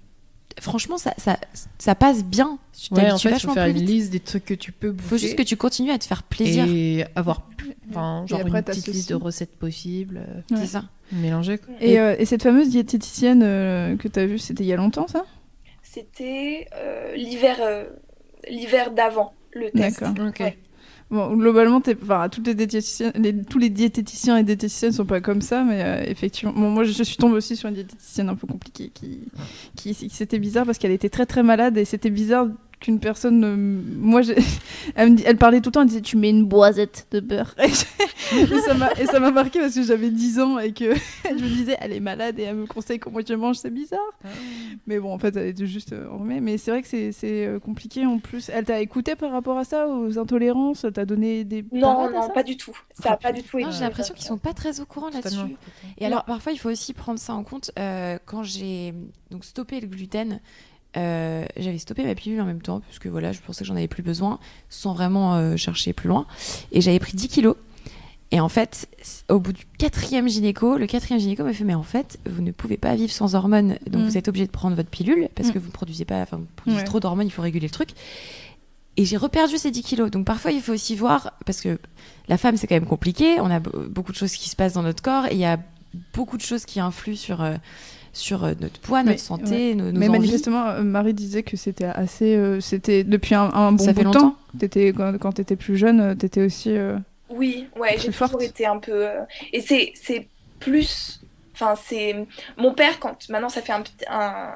franchement, ça, ça, ça passe bien. Tu Ouais, en t'habitues fait, il faut vachement faire plus une vite. liste des trucs que tu peux bouffer. faut juste que tu continues à te faire plaisir. Et avoir enfin, Et genre après, une petite liste de recettes possibles, euh, Ouais. C'est ça. mélanger. quoi. Et, euh, et cette fameuse diététicienne euh, que tu as vue, c'était il y a longtemps ça? C'était euh, l'hiver euh, l'hiver d'avant, le test. D'accord. Ouais. Bon, globalement, enfin, toutes les diététiciens, les- tous les diététiciens et diététiciennes sont pas comme ça, mais euh, effectivement, bon, moi je suis tombée aussi sur une diététicienne un peu compliquée qui, qui, qui- c'était bizarre parce qu'elle était très très malade et c'était bizarre qu'une personne, euh, moi, elle, me dit- elle parlait tout le temps, elle disait tu mets une boisette de beurre et, ça m'a marqué parce que j'avais 10 ans et que je me disais elle est malade et elle me conseille comment je mange, c'est bizarre. Mais bon, en fait, elle était juste euh, enrhumée. Mais c'est vrai que c'est euh, compliqué en plus. Elle t'a écouté par rapport à ça, aux intolérances? Elle t'a donné des. Non, non, ça? pas du tout. Ça a pas du tout j'ai l'impression qu'ils sont pas très au courant là-dessus. Et alors, parfois, il faut aussi prendre ça en compte. euh, quand j'ai donc stoppé le gluten, euh, j'avais stoppé ma pilule en même temps, puisque voilà, je pensais que j'en avais plus besoin, sans vraiment euh, chercher plus loin. Et j'avais pris 10 kilos. Et en fait, au bout du quatrième gynéco, le quatrième gynéco m'a fait Mais en fait, vous ne pouvez pas vivre sans hormones, donc Mm. vous êtes obligé de prendre votre pilule, parce Mm. que vous ne produisez pas, enfin, vous produisez Ouais. trop d'hormones, il faut réguler le truc. Et j'ai reperdu ces 10 kilos. Donc parfois, il faut aussi voir, parce que la femme, c'est quand même compliqué. On a be- beaucoup de choses qui se passent dans notre corps et il y a beaucoup de choses qui influent sur, euh, sur euh, notre poids, Mais- notre santé, nos, nos Mais envies. manifestement, euh, Marie disait que c'était assez. euh, c'était depuis un, un bon Ça bout fait de longtemps temps. T'étais, quand, quand t'étais plus jeune, euh, t'étais aussi. euh, Oui, ouais, j'ai toujours été un peu. euh, Et c'est c'est plus. Enfin, c'est. Mon père, quand. Maintenant, ça fait un, petit- un,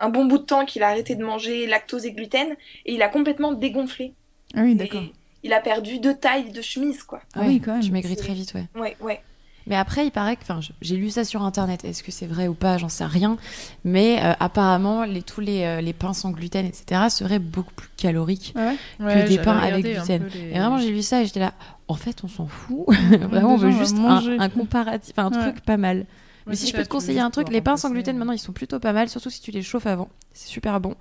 un, bon bout de temps qu'il a arrêté de manger lactose et gluten, et il a complètement dégonflé. Ah oui, d'accord. Il a perdu deux tailles de chemise, quoi. Ah oui, quand même. Tu maigris très vite, ouais. Ouais, ouais. Mais après, il paraît que, enfin, j'ai lu ça sur internet. Est-ce que c'est vrai ou pas? J'en sais rien. Mais euh, apparemment, les, tous les, euh, les pains sans gluten, etc., seraient beaucoup plus caloriques. Ah ouais Ouais, des pains avec gluten. les- Et vraiment, j'ai lu ça et j'étais là. En fait, on s'en fout. vraiment, on veut juste un, un comparatif, un Ouais. truc pas mal. Mais si je peux te conseiller un truc, les pains sans gluten, maintenant, ils sont plutôt pas mal, surtout si tu les chauffes avant. C'est super bon.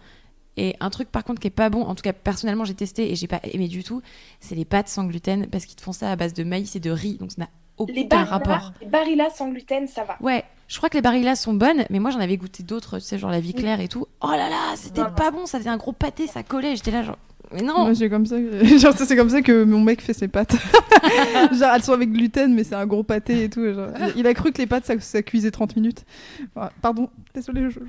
Et un truc, par contre, qui est pas bon, en tout cas, personnellement, j'ai testé et j'ai pas aimé du tout, c'est les pâtes sans gluten parce qu'ils te font ça à base de maïs et de riz, donc ça n'a Les aucun Barilla, rapport. les Barilla sans gluten, ça va. Ouais, je crois que les Barilla sont bonnes, mais moi j'en avais goûté d'autres, tu sais, genre la vie claire et tout. Oh là là, c'était pas bon, ça faisait un gros pâté, ça collait. J'étais là, genre, mais non. Moi, c'est comme ça. que- genre, ça, c'est comme ça que mon mec fait ses pâtes. genre, elles sont avec gluten, mais c'est un gros pâté et tout. genre. Il, a cru que les pâtes, ça, ça cuisait 30 minutes. Voilà. Pardon, désolé, je-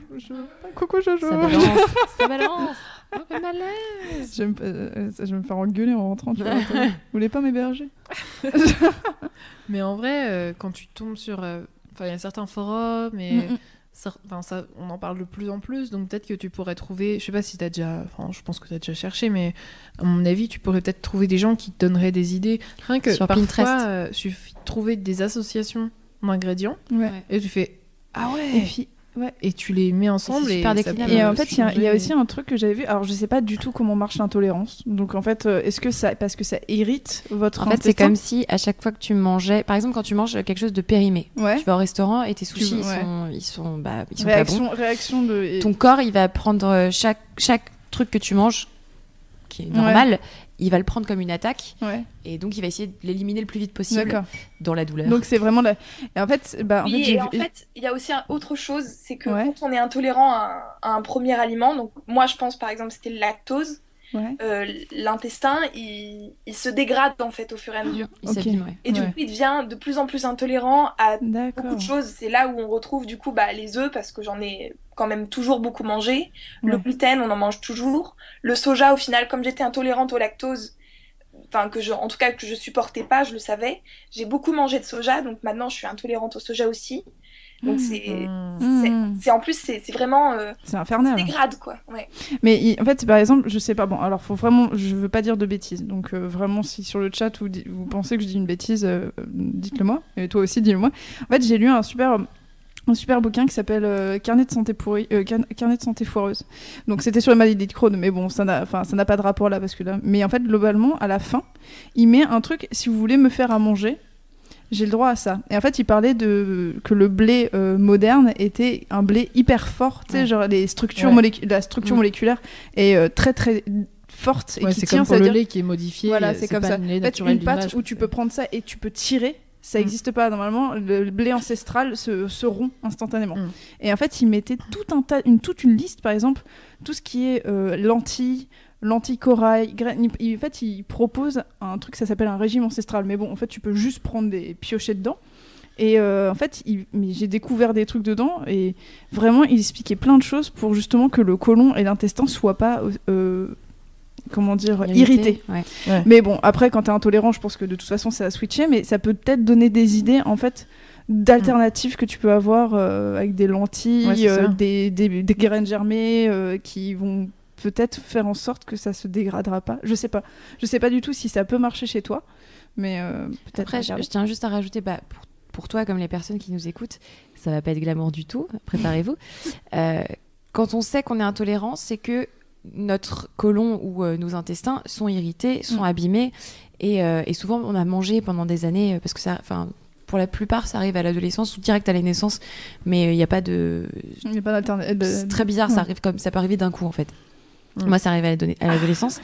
Coucou, Jojo. Ça balance, ça balance. Je vais, me, euh, ça, je vais me faire engueuler en rentrant. Tu vois. Vous voulez pas m'héberger? Mais en vrai, euh, quand tu tombes sur. euh, Enfin, il y a certains forums et. Mm, mm. ça, enfin, ça, on en parle de plus en plus, donc peut-être que tu pourrais trouver, je sais pas si tu as déjà, enfin, je pense que tu as déjà cherché, mais à mon avis, tu pourrais peut-être trouver des gens qui te donneraient des idées. Rien que Sur parfois, Pinterest. euh, suffit de trouver des associations d'ingrédients Ouais. et tu fais ah ouais, Et puis, et tu les mets ensemble et, Et en fait, il y, a- y aussi un truc que j'avais vu. Alors, je sais pas du tout comment marche l'intolérance. Donc, en fait, euh, est-ce que ça, parce que ça irrite votre En fait, c'est comme si à chaque fois que tu mangeais, par exemple, quand tu manges quelque chose de périmé, Ouais. tu vas au restaurant et tes sushis, ils, ouais. sont, ils sont, bah, ils sont pas bons. Réaction, réaction de. Ton corps, il va prendre euh, chaque, chaque truc que tu manges, qui est normal, il va le prendre comme une attaque Ouais, et donc il va essayer de l'éliminer le plus vite possible dans la douleur. Donc, c'est vraiment la. Et en fait, bah, en Oui, fait, j'ai et en fait, il y a aussi un- autre chose, c'est que Ouais. quand on est intolérant à un, à un premier aliment, donc moi je pense par exemple c'était le lactose, Ouais. euh, l'intestin il, il se dégrade en fait au fur et à mesure. il. Et du Ouais. coup il devient de plus en plus intolérant à beaucoup de choses. C'est là où on retrouve du coup bah, les œufs parce que j'en ai quand même toujours beaucoup mangé. Le gluten on en mange toujours. Le soja au final comme j'étais intolérante au lactose, enfin que je, en tout cas que je supportais pas, je le savais. J'ai beaucoup mangé de soja donc maintenant je suis intolérante au soja aussi. Donc c'est Mmh. c'est- en plus c'est vraiment euh, C'est infernal. dégrade quoi. Ouais. Mais il- en fait, par exemple, je sais pas. Bon, alors faut vraiment, je veux pas dire de bêtises. Donc euh, vraiment, si sur le chat vous, vous pensez que je dis une bêtise, euh, dites-le moi. Et toi aussi, dis-le moi. En fait, j'ai lu un super un super bouquin qui s'appelle euh, Carnet de santé pourri, euh, Car- Carnet de santé foireuse. Donc c'était sur les maladies de Crohn, mais bon, ça n'a, enfin, ça n'a pas de rapport là parce que là. Mais en fait, globalement, à la fin, il met un truc. Si vous voulez me faire à manger, j'ai le droit à ça. Et en fait, il parlait de que le blé euh, moderne était un blé hyper fort, tu sais, Ouais. genre les structures Ouais. la structure Mm. moléculaire est très très forte et qui c'est tient, comme pour le lait qui est modifié. voilà, c'est comme pas ça. En fait, une pâte où tu peux prendre ça et tu peux tirer, ça Mm. n'existe pas normalement. Le blé ancestral se, se rompt instantanément. Mm. Et en fait, il mettait tout un tas, une, toute une liste, par exemple, tout ce qui est euh, lentilles, lentilles corail. en fait, il propose un truc, ça s'appelle un régime ancestral. Mais bon, en fait, tu peux juste prendre des piocher dedans. Et euh, en fait, j'ai découvert des trucs dedans et vraiment, il expliquait plein de choses pour justement que le côlon et l'intestin soient pas, euh, comment dire, irrités. Ouais. Mais bon, après, quand t'es intolérant, je pense que de toute façon, ça a switché, mais ça peut peut-être donner des idées, en fait, d'alternatives que tu peux avoir euh, avec des lentilles, Ouais, euh, des, des, des graines germées euh, qui vont peut-être faire en sorte que ça se dégradera pas. Je sais pas. Je sais pas du tout si ça peut marcher chez toi, mais euh, peut-être. Après, je, tiens juste à rajouter, bah, pour, pour toi comme les personnes qui nous écoutent, ça va pas être glamour du tout, préparez-vous. Euh, quand on sait qu'on est intolérant, c'est que notre côlon ou euh, nos intestins sont irrités, sont Mm. abîmés, et, euh, et souvent on a mangé pendant des années, euh, parce que ça, enfin, pour la plupart, ça arrive à l'adolescence ou direct à la naissance, mais il n'y a pas de, Il n'y a pas c'est très bizarre, ça arrive comme ça peut arriver d'un coup en fait. Mm. Moi, ça arrive à à l'adolescence.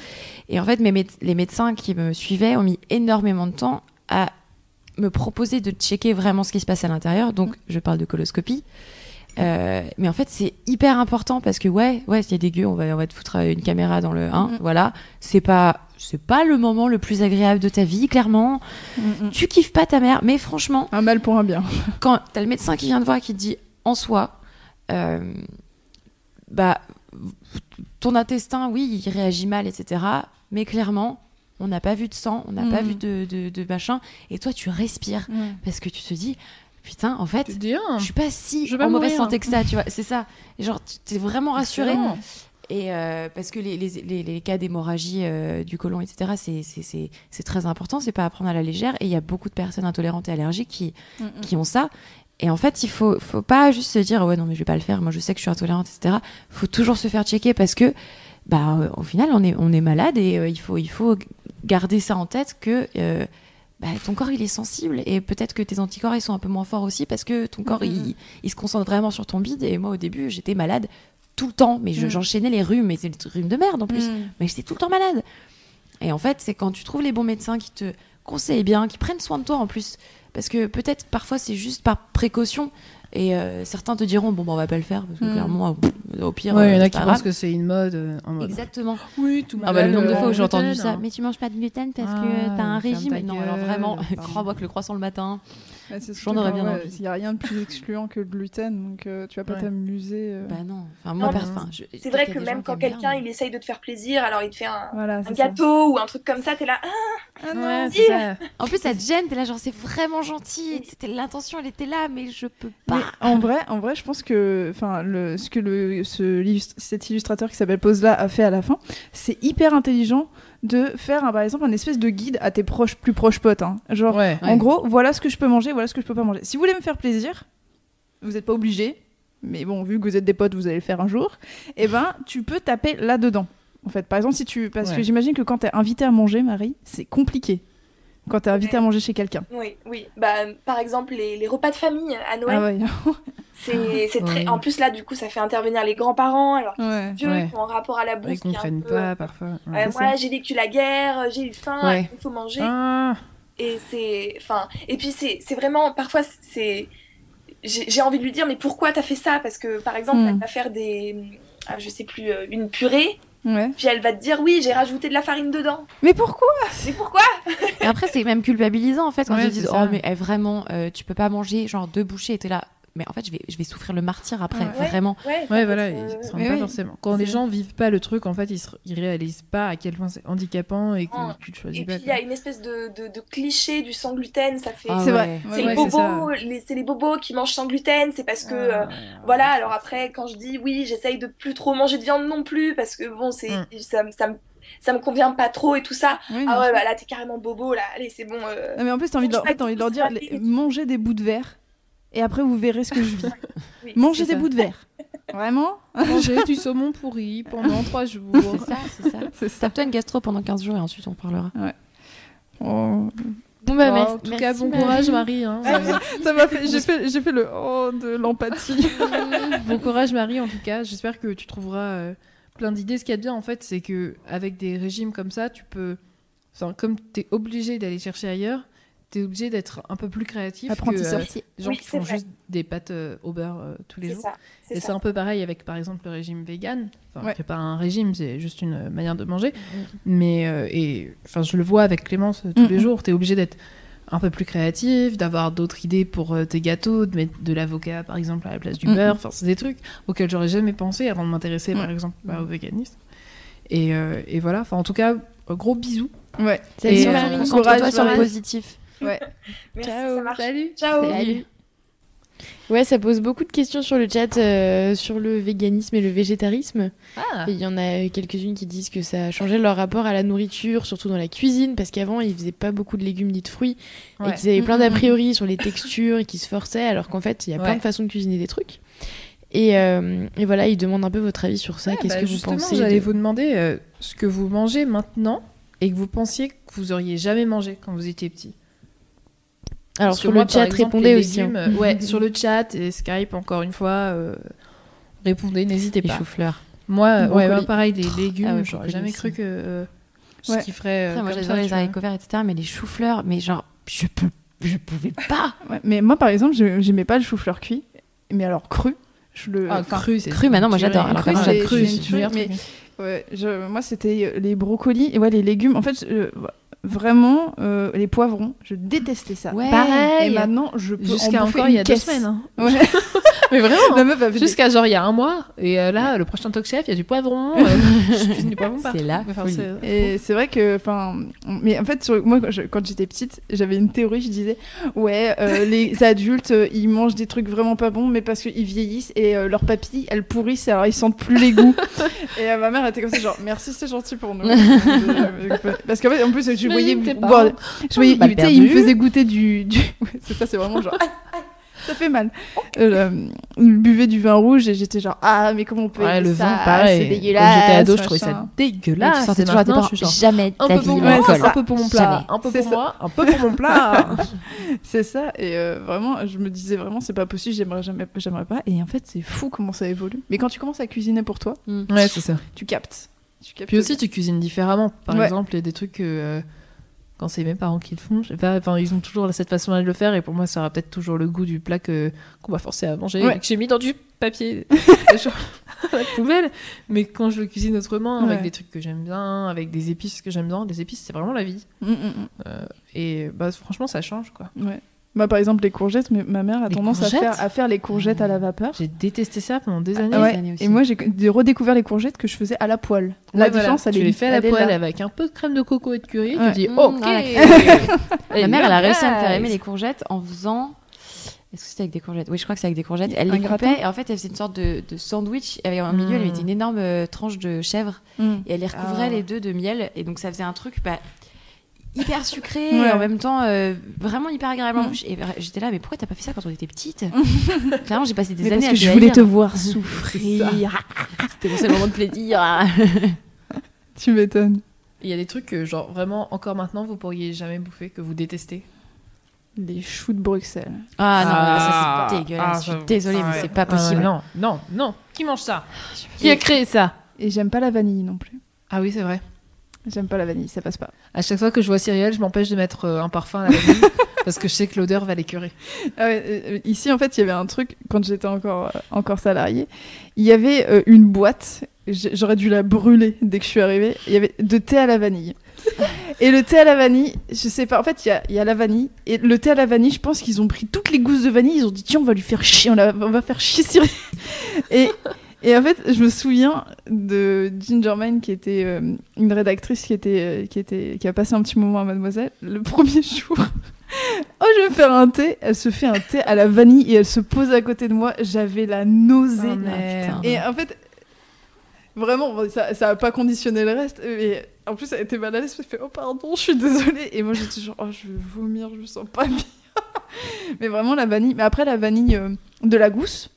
Et en fait, mes méde- les médecins qui me suivaient ont mis énormément de temps à me proposer de checker vraiment ce qui se passe à l'intérieur. Donc, je parle de coloscopie. Euh, mais en fait, c'est hyper important parce que ouais, ouais, s'il y a des gueux, on va, on va te foutre une caméra dans le 1. Mhm. Voilà, c'est pas, c'est pas le moment le plus agréable de ta vie, clairement. Mm, mm. Tu kiffes pas ta mère, mais franchement, Un mal pour un bien. quand t'as le médecin qui vient te voir qui te dit en soi, euh, bah, ton intestin, oui, il réagit mal, etc. Mais clairement, on n'a pas vu de sang, on n'a pas vu de, de, de machin. Et toi, tu respires parce que tu te dis, putain, en fait, je suis pas si je en mauvaise mourir. santé que ça, tu vois. C'est ça. Et genre, tu t'es vraiment rassuré. Et euh, parce que les, les, les, les cas d'hémorragie euh, du côlon, etc., c'est- très important, c'est pas à prendre à la légère. Et il y a beaucoup de personnes intolérantes et allergiques qui, Mm, mm. qui ont ça. Et en fait, il faut, faut pas juste se dire, ouais, non, mais je vais pas le faire, moi je sais que je suis intolérante, etc. faut toujours se faire checker parce que, bah, au final, on est, on est malade et euh, il, faut, il faut garder ça en tête que bah, ton corps il est sensible et peut-être que tes anticorps ils sont un peu moins forts aussi parce que ton corps Mhm. il, il se concentre vraiment sur ton bide. Et moi, au début, j'étais malade tout le temps, mais je- j'enchaînais les rhumes, et c'est des rhumes de merde en plus Mm. mais j'étais tout le temps malade. Et en fait, c'est quand tu trouves les bons médecins qui te conseillent bien, qui prennent soin de toi en plus. Parce que peut-être parfois c'est juste par précaution. Et euh, certains te diront, bon, bah, on va pas le faire, parce que Mm. clairement, pff, au pire. Ouais, il y euh, en a c'est qui pensent que c'est une mode. euh, en mode, Exactement. Oui, tout Ah bah, le nombre de euh, fois où j'ai gluten, entendu ça, hein. mais tu manges pas de gluten parce Ah, que t'as un régime. Non, alors vraiment, crois-moi que le croissant le matin. Ouais, c'est J'en surtout aurais quand, bien ouais, envie. Il n'y a rien de plus excluant que le gluten, donc euh, tu vas pas Ouais. t'amuser. euh. Bah non. Enfin, moi, Non, perso- mais enfin, je- C'est vrai que même quand quelqu'un mais- il essaye de te faire plaisir, alors il te fait un, Voilà, un c'est ça. gâteau ou un truc comme ça, t'es là. Ah, Ah non, Ouais, ça. En plus, ça te gêne, t'es là, genre, c'est vraiment gentil. C'était l'intention, elle était là, mais je peux pas. Mais en vrai, en vrai, je pense que, enfin, le, ce que le, ce, cet illustrateur qui s'appelle Posla a fait à la fin, c'est hyper intelligent de faire, un, par exemple, un espèce de guide à tes proches, plus proches potes. hein. Genre, Ouais. en gros, voilà ce que je peux manger, voilà ce que je peux pas manger. Si vous voulez me faire plaisir, vous n'êtes pas obligé, mais bon, vu que vous êtes des potes, vous allez le faire un jour. Et ben, tu peux taper là-dedans. En fait, par exemple, si tu, parce que j'imagine que quand t'es invité à manger, Marie, c'est compliqué. Quand t'es invité Ouais. à manger chez quelqu'un. Oui, oui. Bah, par exemple, les, les repas de famille à Noël, Ah ouais. c'est c'est très. Ouais. En plus, là, du coup, ça fait intervenir les grands-parents, alors ouais. vieux, un rapport à la Ils bouffe. un comprennent peu, pas parfois. euh, moi, j'ai vécu la guerre, j'ai eu faim, Ouais. il faut manger. Ah, Et c'est. Enfin. Et puis, c'est c'est vraiment. Parfois, c'est. J'ai envie de lui dire, mais pourquoi t'as fait ça? Parce que, par exemple, Hmm. elle va faire des. ah, je sais plus, euh, une purée, Ouais. puis elle va te dire, oui, j'ai rajouté de la farine dedans. Mais pourquoi? Mais pourquoi? Et après, c'est même culpabilisant en fait quand Ouais, ils te disent. Oh, mais eh, vraiment, euh, tu peux pas manger genre deux bouchées et t'es là. Mais en fait, je vais, je vais souffrir le martyr après, Ouais. vraiment. Ouais, Ouais, voilà, ils euh, se rendent mais pas oui. forcément. Quand les gens vivent pas le truc, en fait, ils, se... ils réalisent pas à quel point c'est handicapant et que Ouais. tu te choisis Et pas. puis il y a une espèce de, de, de cliché du sans gluten, ça fait. Ah C'est ouais. vrai. c'est Ouais, les ouais, bobos, les- c'est les bobos qui mangent sans gluten, c'est parce que euh, voilà. Alors après, quand je dis oui, j'essaye de plus trop manger de viande non plus parce que bon, c'est Mm. ça, me- ça me ça me convient pas trop et tout ça. Oui, Ah ouais, bah là t'es carrément bobo là. Allez, c'est bon. euh, Non, mais en plus, t'as envie, de leur- en fait, envie de leur dire les- manger des bouts de verre et après vous verrez ce que je vis. Oui, Mangez des ça. bouts de verre. Vraiment Manger du saumon pourri pendant trois jours. C'est ça, c'est ça. C'est ça. Tape-toi une gastro pendant 15 jours et ensuite on parlera. Oh. Bon bah Oh, merci. en tout merci, cas, bon Marie. courage Marie. hein. Ça m'a fait, j'ai fait, j'ai fait le oh de l'empathie. bon courage Marie en tout cas. J'espère que tu trouveras euh, plein d'idées. Ce qu'il y a de bien en fait, c'est que avec des régimes comme ça, tu peux, enfin comme t'es obligé d'aller chercher ailleurs, t'es obligé d'être un peu plus créatif Apprenti que euh, les gens Oui, qui font vrai. juste des pâtes euh, au beurre euh, tous les C'est jours. ça. Et C'est un peu pareil avec par exemple le régime vegan. Enfin, Ouais. c'est pas un régime, c'est juste une manière de manger. Mm. Mais euh, et enfin, je le vois avec Clémence euh, tous les Mhm. jours. T'es obligé d'être un peu plus créatif, d'avoir d'autres idées pour euh, tes gâteaux, de mettre de l'avocat par exemple à la place du Mhm. beurre. Enfin, c'est des trucs auxquels j'aurais jamais pensé avant de m'intéresser par exemple bah, au véganisme. Et, euh, et voilà. Enfin, en tout cas, gros bisous. Ouais. Et, euh. Concentre-toi sur le positif. Ouais. Merci, Ciao. ça marche. Salut. Ciao. Salut. Ouais, ça pose beaucoup de questions sur le chat euh, sur le véganisme et le végétarisme. Ah. Et il y en a quelques-unes qui disent que ça a changé leur rapport à la nourriture, surtout dans la cuisine, parce qu'avant ils faisaient pas beaucoup de légumes ni de fruits, et qu'ils avaient plein d'a priori sur les textures et qu'ils se forçaient, alors qu'en fait il y a plein de façons de cuisiner des trucs. Et, euh, et voilà, ils demandent un peu votre avis sur ça. Ouais, Qu'est-ce bah, que vous justement, pensez J'allais de- vous demander euh, ce que vous mangez maintenant et que vous pensiez que vous auriez jamais mangé quand vous étiez petit. Alors sur moi, le chat, exemple, répondez aussi. hein. légumes, ouais, sur le chat et Skype, encore une fois, euh, répondez, n'hésitez Les pas. choux-fleurs. Moi, ouais, Brocoli. ouais, pareil, les légumes, Ah ouais, j'aurais jamais cru que euh, je Ouais. kifferais. euh, Après, moi j'adore les haricots verts, etc. Mais les choux-fleurs, mais genre, je peux, je pouvais pas. Ouais, Mais moi, par exemple, je- j'aimais pas le chou-fleur cuit, mais alors cru. Je le. Ah, cru, c'est cru, maintenant, moi, tiré. j'adore. Alors, Cru, cru, moi, c'était les brocolis et ouais, les légumes. En fait, je- vraiment, euh, les poivrons, je détestais ça. Ouais. Et maintenant, je peux Jusqu'à en bouffer encore il y une a deux caisse. semaines. hein. Ouais. Mais vraiment. La meuf avait des- Jusqu'à genre il y a un mois. Et euh, là, le prochain talk chef, il y a du poivron. euh, je cuisine du poivron partout. C'est la Enfin, c'est- Et c'est vrai que, enfin, mais en fait, sur- moi, quand je- quand j'étais petite, j'avais une théorie. Je disais, ouais, euh, les adultes, euh, ils mangent des trucs vraiment pas bons, mais parce qu'ils vieillissent et euh, leurs papilles, elles pourrissent, alors ils sentent plus les goûts. et euh, ma mère était comme ça, genre, merci, c'est gentil pour nous. parce qu'en fait, en plus, tu Mais voyais, tes boire- parents. je voyais, Balle tu sais, il me faisait goûter du, du... Ouais, c'est ça, c'est vraiment genre. Ça fait mal. Euh, il buvait du vin rouge et j'étais genre ah mais comment on peut Ouais, le ça vin, pareil. c'est Quand dégueulasse j'étais ado, je trouvais ça dégueulasse. tu sortais toujours à tes parents, je suis genre, jamais de un peu vie, pour moi, un peu pour mon plat, Jamais. un peu C'est pour ça. moi, un peu pour mon plat. C'est ça, et euh, vraiment, je me disais vraiment, c'est pas possible, j'aimerais jamais, j'aimerais pas. Et en fait, c'est fou comment ça évolue. Mais quand tu commences à cuisiner pour toi, ouais, c'est ça. tu captes. Tu captes Puis aussi, tu cuisines différemment. Par Ouais. exemple, il y a des trucs que euh, quand c'est mes parents qui le font, je sais pas, enfin, ils ont toujours cette façon-là de le faire, et pour moi, ça aura peut-être toujours le goût du plat que qu'on m'a forcé à manger, Ouais. et que j'ai mis dans du papier genre, à la poubelle. Mais quand je le cuisine autrement, avec des trucs que j'aime bien, avec des épices que j'aime bien, les épices, c'est vraiment la vie. Mm, mm, Et bah, franchement, ça change, quoi. mm. Ouais. Bah, par exemple, les courgettes, mais ma mère a Les tendance à courgettes faire, à faire les courgettes à la vapeur. J'ai détesté ça pendant des Ah années. ouais. années aussi. Et moi, j'ai redécouvert les courgettes que je faisais à la poêle. la Ouais, voilà. différence, elle tu est les fais à la poêle là. avec un peu de crème de coco et de curry. Ouais. Tu dis, Mmh, ok. ah, la Ma mère, elle a réussi à me faire aimer les courgettes en faisant. Est-ce que c'était avec des courgettes? Oui, je crois que c'est avec des courgettes. Elle Un les gratin coupait et en fait, elle faisait une sorte de, de sandwich. Et en milieu, elle Mm. mettait une énorme euh, tranche de chèvre Mm. et elle les recouvrait Ah. les deux de miel. Et donc, ça faisait un truc bah, hyper sucré Ouais. et en même temps euh, vraiment hyper agréable en Mm. bouche. Et vra- j'étais là, mais pourquoi t'as pas fait ça quand on était petite Clairement, j'ai passé des Mais années parce à que je voulais te voir souffrir. C'était mon seul moment de plaisir. tu m'étonnes. Il y a des trucs que, genre, vraiment, encore maintenant, vous pourriez jamais bouffer, que vous détestez. Les choux de Bruxelles. Ah non, Ah. ça c'est dégueulasse. Ah, je suis désolée, Ah mais c'est pas Ah possible. non, non, non. Qui mange ça? Qui a créé ça? Et j'aime pas la vanille non plus. Ah oui, c'est vrai. J'aime pas la vanille, ça passe pas. À chaque fois que je vois Cyrielle, je m'empêche de mettre euh, un parfum à la vanille parce que je sais que l'odeur va l'écœurer. Ah ouais, euh, ici, en fait, il y avait un truc, quand j'étais encore, euh, encore salariée, il y avait euh, une boîte, j'aurais dû la brûler dès que je suis arrivée, il y avait de thé à la vanille. Et le thé à la vanille, je sais pas, en fait, il y a, y a la vanille, et le thé à la vanille, je pense qu'ils ont pris toutes les gousses de vanille, ils ont dit, tiens, on va lui faire chier, on, la- on va faire chier Cyril. Et, et en fait, je me souviens de Ginger Mine, qui était euh, une rédactrice qui, était, euh, qui, était, qui a passé un petit moment à Mademoiselle, le premier jour. Oh, je vais me faire un thé. Elle se fait un thé à la vanille et elle se pose à côté de moi. J'avais la nausée. Oh, merde. et en fait, vraiment, ça ça a pas conditionné le reste. Et en plus, elle était mal à l'aise. Elle fait Oh, pardon, je suis désolée. Et moi, j'étais genre Oh, je vais vomir, je me sens pas bien. Mais vraiment la vanille. Mais après la vanille euh, de la gousse,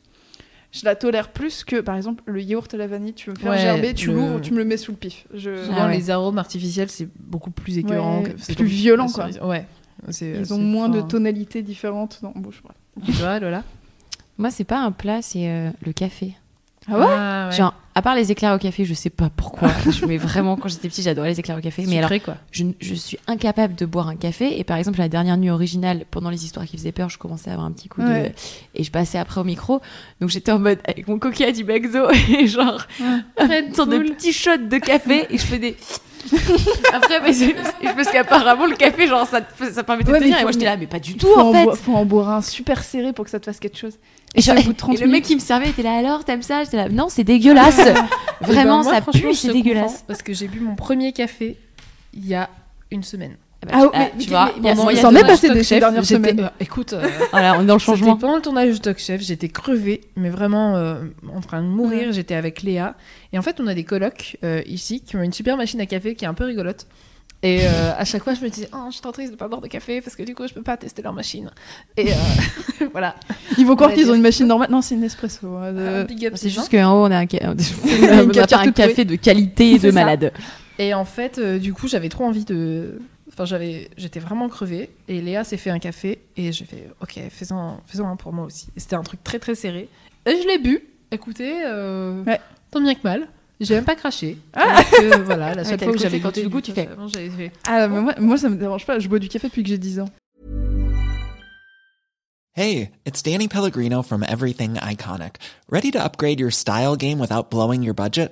je la tolère plus que par exemple le yaourt à la vanille. Tu veux me faire Ouais, gerber, tu le- l'ouvres, tu me le mets sous le pif. Je... Souvent, Ah ouais. les arômes artificiels, c'est beaucoup plus écœurant. Ouais, c'est plus violent, quoi. Ouais. C'est- Ils c'est- ont moins de tonalités différentes dans la bouche. bref. Tu vois, Lola? Moi, c'est pas un plat, c'est euh, le café. Ah ouais ouais. Genre, à part les éclairs au café, je sais pas pourquoi. je, mais vraiment, quand j'étais petite, j'adorais les éclairs au café. Mais alors, quoi. je, je suis incapable de boire un café. Et par exemple, la dernière nuit originale, pendant les histoires qui faisaient peur, je commençais à avoir un petit coup Ouais. de. Et je passais après au micro. Donc j'étais en mode avec mon coquillage du Baxo et genre une sorte de petit shot de café. Et je fais des. après, mais c'est- parce qu'apparemment, le café, genre, ça, ça permettait Ouais, de mais tenir. Et moi, j'étais là, mais pas du tout, en fait. boi- faut en boire un super serré pour que ça te fasse quelque chose. Et, Et ça genre- goûte 30 et le mec qui me servait était là, alors, t'aimes ça? J'étais là, non, c'est dégueulasse. Eh ben, Vraiment, moi, ça franchement, pue, c'est dégueulasse. Parce que j'ai bu mon premier café il y a une semaine. Bah, Ah, tu- mais- tu mais- vois, mais- moi, il s'en est passé des Chef, dernières semaines. euh, écoute, euh, Voilà, on est dans le changement. pendant le tournage du Talk Chef, j'étais crevée, mais vraiment euh, en train de mourir. J'étais avec Léa. Et en fait, on a des colocs euh, ici qui ont une super machine à café qui est un peu rigolote. Et à chaque fois, je me disais, oh, je suis trop triste de pas boire de café parce que du coup, je peux pas tester leur machine. Et voilà. Ils vont croire qu'ils ont une machine normale. Non, c'est une espresso. hein, de- up, C'est juste qu'en haut, on a un, ca- on a un café de qualité de malade. Et en fait, du coup, j'avais trop envie de. Enfin, j'avais, j'étais vraiment crevée. Et Léa s'est fait un café. Et j'ai fait, ok, fais-en, fais-en un pour moi aussi. Et c'était un truc très très serré. Et je l'ai bu. Écoutez, euh, Ouais. tant bien que mal. J'ai même pas craché. Alors que, voilà, la seule t'as fois où j'avais quand tu le du goûtes, tu fais- fait. Ah, mais moi, moi, ça me dérange pas. Je bois du café depuis que j'ai 10 ans. Hey, it's Danny Pellegrino from Everything Iconic. Ready to upgrade your style game without blowing your budget?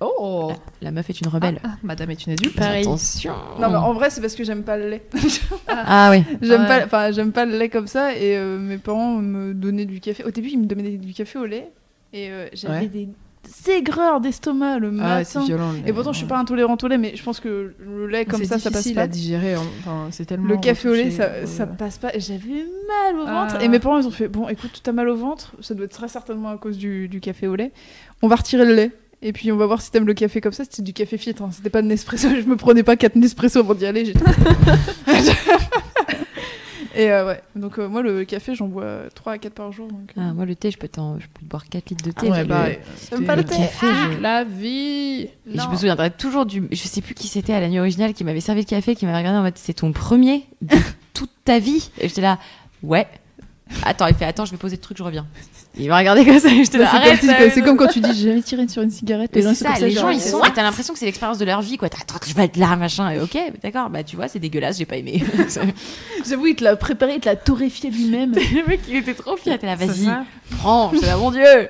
Oh La meuf est une rebelle. Ah, Madame est une adulte. Pareil. Attention. Non, mais en vrai, c'est parce que j'aime pas le lait. Ah oui. J'aime Ouais. pas, enfin, j'aime pas le lait comme ça. Et euh, mes parents me donnaient du café. Au début, ils me donnaient du café au lait. Et euh, j'avais Ouais. des aigreurs d'estomac le Ah, c'est matin. violent. et pourtant, je suis pas intolérante au lait, mais je pense que le lait comme C'est ça, ça passe difficile pas. à digérer. hein. Enfin, c'est tellement. Le café au lait, ça, euh, ça passe pas. Et J'avais mal au ventre. Ah. Et mes parents, ils ont fait Bon, écoute, t'as mal au ventre. Ça doit être très certainement à cause du, du café au lait. On va retirer le lait. Et puis on va voir si t'aimes le café comme ça. C'était du café filtre. hein. C'était pas de Nespresso. Je me prenais pas 4 Nespresso avant d'y aller. j'étais- Et euh, ouais. Donc euh, moi, le café, j'en bois 3 à 4 par jour. Donc, euh, Ah, moi, le thé, je peux, t'en- je peux boire 4 litres de Ah thé. ouais, j'ai bah, le- ouais. J'aime pas le Le thé? café, Ah, je- La vie Et je me souviendrai toujours du. Je sais plus qui c'était à la nuit originale qui m'avait servi le café, qui m'avait regardé en mode c'est ton premier de toute ta vie. Et j'étais là, ouais. Attends, il fait attends, je vais poser le truc, je reviens. Il m'a regardé comme ça, et j'étais Bah, là, c'est comme, c'est quand tu dis j'ai jamais tiré sur une cigarette. Les gens, c'est sont ça, les gens ils sont. what et T'as l'impression que c'est l'expérience de leur vie, quoi. T'as- Attends, je vais être là, machin. Et ok, d'accord, bah tu vois, c'est dégueulasse, j'ai pas aimé. J'avoue, il te l'a préparé, il te l'a torréfié lui-même. le mec, il était trop fier. T'es là, C'est vas-y, prends. J'étais là, mon dieu.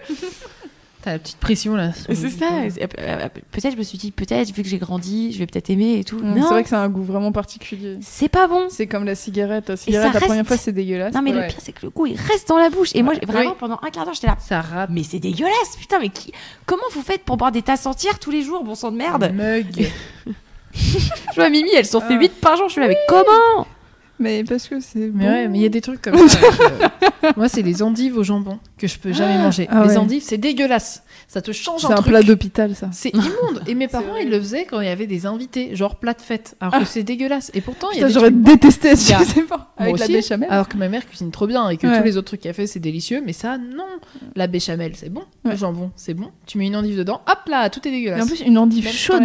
T'as la petite pression là. sur C'est ça. euh, euh, Peut-être, je me suis dit, peut-être, vu que j'ai grandi, je vais peut-être aimer et tout. C'est vrai que c'est un goût vraiment particulier. c'est pas bon. C'est comme la cigarette. La cigarette, la première fois, c'est dégueulasse. Non, mais le pire, c'est que le goût, il reste dans la bouche. Et moi, vraiment, Oui. pendant un quart d'heure, j'étais là. Ça rate. Mais c'est dégueulasse, putain, mais qui... comment vous faites pour boire des tasses entières tous les jours, bon sang de merde? Mug. Je vois Mimi, elle s'en fait Ah. 8 par jour, je suis là, mais comment? Mais parce que c'est. Mais bon. ouais, mais il y a des trucs comme ça. que- Moi, c'est les endives au jambon que je peux jamais manger. Ah les ouais. endives, c'est dégueulasse. Ça te change C'est un, un truc. plat d'hôpital, ça. C'est immonde. Et mes parents, ils le faisaient quand il y avait des invités, genre plat de fête. Alors que c'est dégueulasse. Et pourtant, il y a j'aurais détesté, y a- je sais pas. Avec la béchamel. Alors que ma mère cuisine trop bien et que Ouais. tous les autres trucs qu'elle fait, c'est délicieux. Mais ça, non. La béchamel, c'est bon. Le Ouais. jambon, c'est bon. Tu mets une endive dedans, hop là, tout est Et dégueulasse. en plus, une endive Même chaude.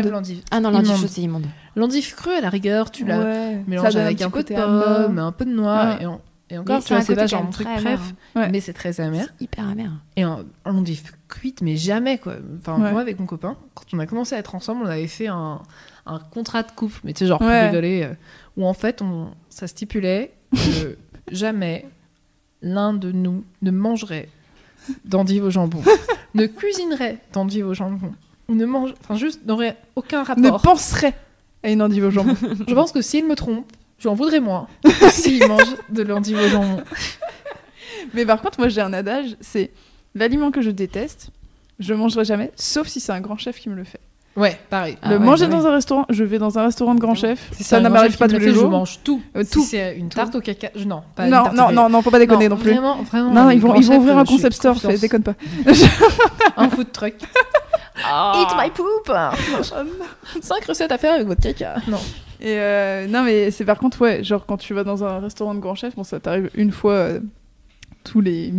Ah non, l'endive chaude, c'est immonde. L'endive crue, à la rigueur, tu la Ouais. Mélanges avec un peu de pomme, un peu de noix. Ouais. Et, en- et encore, Mais tu c'est vois, un c'est côté pas genre même truc préf. Ouais. Mais c'est très amer. Hyper amer. Et en l'endive cuite, mais jamais quoi. Enfin, moi avec mon copain, quand on a commencé à être ensemble, on avait fait un, un contrat de couple, mais tu sais, genre pour rigoler, euh, où en fait, on, ça stipulait que jamais l'un de nous ne mangerait d'endive au jambon, ne cuisinerait d'endive au jambon, ou ne mange, enfin juste n'aurait aucun Ne rapport. penserait à une endive au jambon. Je pense que s'il me trompe, j'en voudrais moins s'il mange de l'endive au jambon. Mais par contre, moi j'ai un adage, c'est l'aliment que je déteste, je le mangerai jamais, sauf si c'est un grand chef qui me le fait. Ouais, pareil. Ah le ouais, manger bah dans un restaurant, je vais dans un restaurant de grand chef, Si ça ne m'arrive chef pas tous le les jours. Je mange tout. Euh, Si tout. c'est une tarte au caca. je- Non, pas une Non, tarte non, non, non, faut pas déconner non, plus. Vraiment, vraiment. Non, ils vont, ils vont ouvrir un je concept store, fais- déconne pas. Un food truck. Ah. Eat my poop 5 recettes à faire avec votre caca. Non. Et euh, non, mais c'est par contre, ouais, genre quand tu vas dans un restaurant de grand chef, bon, ça t'arrive une fois euh, tous les.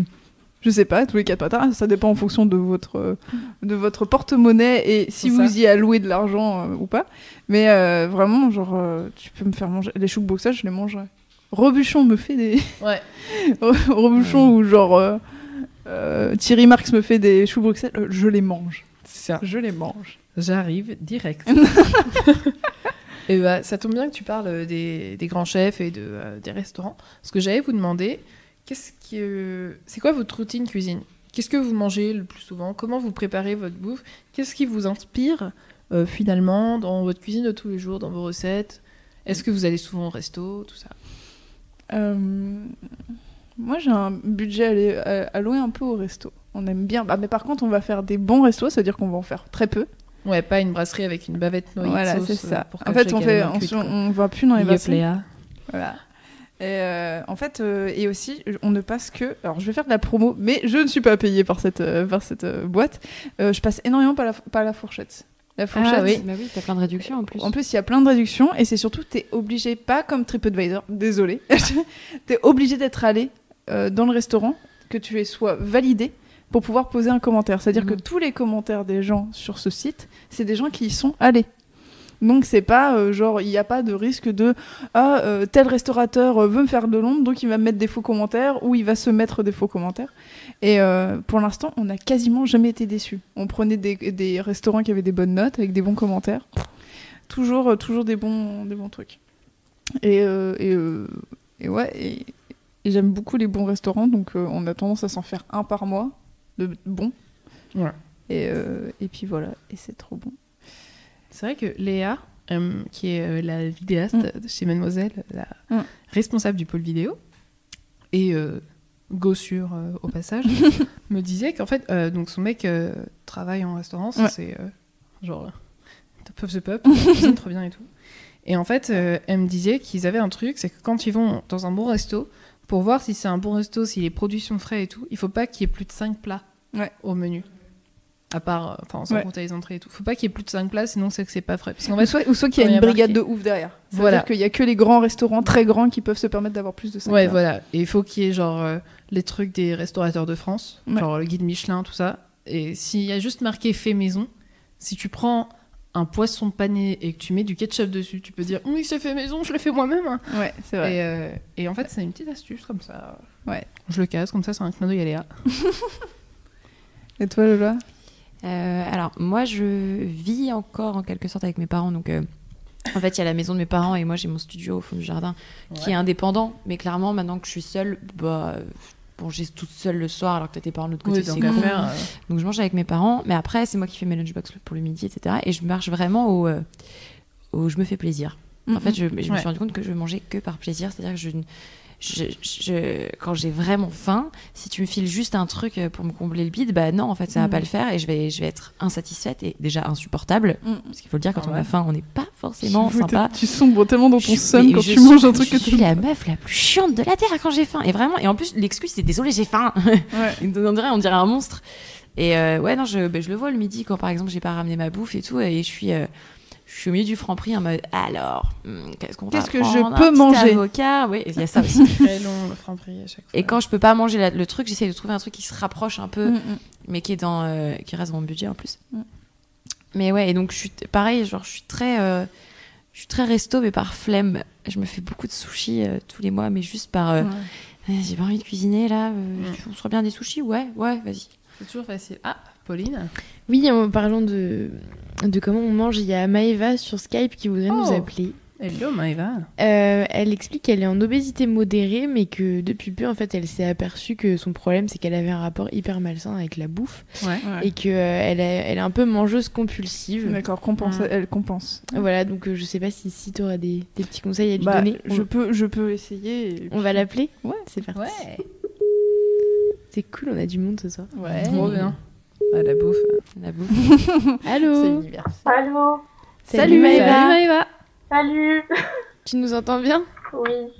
Je sais pas, tous les quatre matins, ça dépend en fonction de votre, euh, de votre porte-monnaie et si vous ça. y allouez de l'argent ou pas. Mais vraiment, genre, tu peux me faire manger. Les choux boxage, je les mangerai. Robuchon me fait des. Ouais. Robuchon ou genre. euh, Thierry Marx me fait des choux Bruxelles, euh, je les mange. Ça. Je les mange. J'arrive direct. et bah, ça tombe bien que tu parles euh, des, des grands chefs et de, euh, des restaurants. Parce que j'allais vous demander, qu'est-ce que c'est quoi votre routine cuisine? Qu'est-ce que vous mangez le plus souvent? Comment vous préparez votre bouffe? Qu'est-ce qui vous inspire euh, finalement dans votre cuisine de tous les jours, dans vos recettes? Est-ce que vous allez souvent au resto, tout ça? Moi, j'ai un budget alloué, euh, alloué un peu au resto. On aime bien. Bah, mais par contre, on va faire des bons restos, c'est-à-dire qu'on va en faire très peu. Ouais, pas une brasserie avec une bavette noyée voilà, c'est ça. pour En fait, on fait, on, cuite, se- quoi. on va plus dans les. Léa. Voilà. Et euh, en fait, euh, et aussi, on ne passe que. Alors, je vais faire de la promo, mais je ne suis pas payée par cette, euh, par cette euh, boîte. Euh, je passe énormément par la, par la fourchette. La fourchette. Ah oui. Bah oui, t'as plein de réductions en plus. En plus, il y a plein de réductions et c'est surtout, t'es obligé, pas comme TripAdvisor, désolé, t'es obligé d'être allé euh, dans le restaurant, que tu es soit validé pour pouvoir poser un commentaire. C'est-à-dire Mhm. que tous les commentaires des gens sur ce site, c'est des gens qui y sont allés. Donc c'est pas euh, genre il n'y a pas de risque de ah euh, tel restaurateur euh, veut me faire de l'ombre donc il va me mettre des faux commentaires ou il va se mettre des faux commentaires et pour l'instant on n'a quasiment jamais été déçus on prenait des, des restaurants qui avaient des bonnes notes avec des bons commentaires toujours toujours des bons des bons trucs et et, et ouais et, et j'aime beaucoup les bons restaurants donc on a tendance à s'en faire un par mois de bons Ouais. et euh, et puis voilà et c'est trop bon C'est vrai que Léa, euh, qui est euh, la vidéaste de chez Mademoiselle, la Mm. responsable du pôle vidéo, et euh, gossure euh, au passage, me disait qu'en fait, euh, donc son mec euh, travaille en restaurant, ça, Ouais. c'est euh, genre top of the pop, il cuisine trop bien et tout. Et en fait, euh, elle me disait qu'ils avaient un truc, c'est que quand ils vont dans un bon resto, pour voir si c'est un bon resto, si les produits sont frais et tout, il faut pas qu'il y ait plus de 5 plats Ouais. au menu. À part, euh, enfin, sans Ouais. compter les entrées et tout. Faut pas qu'il y ait plus de 5 plats, sinon c'est que c'est pas frais. Parce fait, soit, ou soit qu'il y a une brigade marqué- de ouf derrière. C'est-à-dire Voilà. qu'il y a que les grands restaurants très grands qui peuvent se permettre d'avoir plus de 5 Ouais, voilà. Et il faut qu'il y ait genre euh, les trucs des restaurateurs de France, Ouais. genre le guide Michelin, tout ça. Et s'il y a juste marqué fait maison, si tu prends un poisson pané et que tu mets du ketchup dessus, tu peux dire oui, c'est fait maison, je l'ai fait moi-même. hein. Ouais, c'est vrai. Et, euh, et en fait, c'est une petite astuce comme ça. Ouais. Je le casse, comme ça, c'est un clin d'œil à Léa. Et toi, Lola? Euh, alors, moi, je vis encore en quelque sorte avec mes parents. Donc, euh, en fait, il y a la maison de mes parents et moi, j'ai mon studio au fond du jardin qui est indépendant. Mais clairement, maintenant que je suis seule, bah, bon, j'ai toute seule le soir alors que t'as tes parents de l'autre côté. Oui, donc faire. euh, Donc, je mange avec mes parents. Mais après, c'est moi qui fais mes lunchbox pour le midi, etc. Et je marche vraiment au, euh, au je me fais plaisir. En fait, je, je me suis rendu compte que je mangeais que par plaisir. C'est-à-dire que je, ne- je, je- quand j'ai vraiment faim, si tu me files juste un truc euh, pour me combler le bide, bah non, en fait, ça va Mm. pas le faire et je vais, je vais être insatisfaite et déjà insupportable. Mm. Parce qu'il faut le dire, quand Ah on a faim, on n'est pas forcément sympa. Tu sombres tellement dans ton Je- seum quand je tu manges un truc que Je tu suis la meuf la plus chiante de la terre quand j'ai faim. Et vraiment, et en plus, l'excuse, c'est désolé, j'ai faim. Ouais. on, dirait, on dirait un monstre. Et euh, ouais, non, je, ben, je le vois le midi quand par exemple j'ai pas ramené ma bouffe et tout, et je suis, euh, je suis au milieu du franc prix en mode alors, hmm, qu'est-ce qu'on Qu'est-ce que prendre je Un peux petit manger avocat, oui, il y a ça aussi. très long, le franc prix à chaque fois. Et quand je peux pas manger la- le truc, j'essaie de trouver un truc qui se rapproche un peu, Mm, mm. mais qui est dans, euh, qui reste dans mon budget en plus. Mm. Mais ouais, et donc je suis t- pareil, genre je suis très, euh, je suis très resto mais par flemme. Je me fais beaucoup de sushis euh, tous les mois, mais juste par, euh, Ouais. Eh, j'ai pas envie de cuisiner là. euh, Mm. On se revient des sushis, ouais, ouais, vas-y. C'est toujours facile. Ah, Pauline Oui, en parlant de, de comment on mange, il y a Maëva sur Skype qui voudrait nous Oh. appeler. Hello, Maëva. Euh, elle explique qu'elle est en obésité modérée, mais que depuis peu, en fait, elle s'est aperçue que son problème, c'est qu'elle avait un rapport hyper malsain avec la bouffe Ouais. Ouais. et qu'elle elle est, elle est un peu mangeuse compulsive. D'accord, compense, elle compense. Voilà, donc euh, je sais pas si, si tu auras des, des petits conseils à lui Bah, donner. je peux, je peux essayer. On va l'appeler Ouais. c'est parti. Ouais. C'était cool, on a du monde ce soir. Ouais. Trop bien. Ah, la bouffe. La bouffe. C'est Allô. Allô Salut Maëva Salut Maëva. Salut Tu nous entends bien Oui.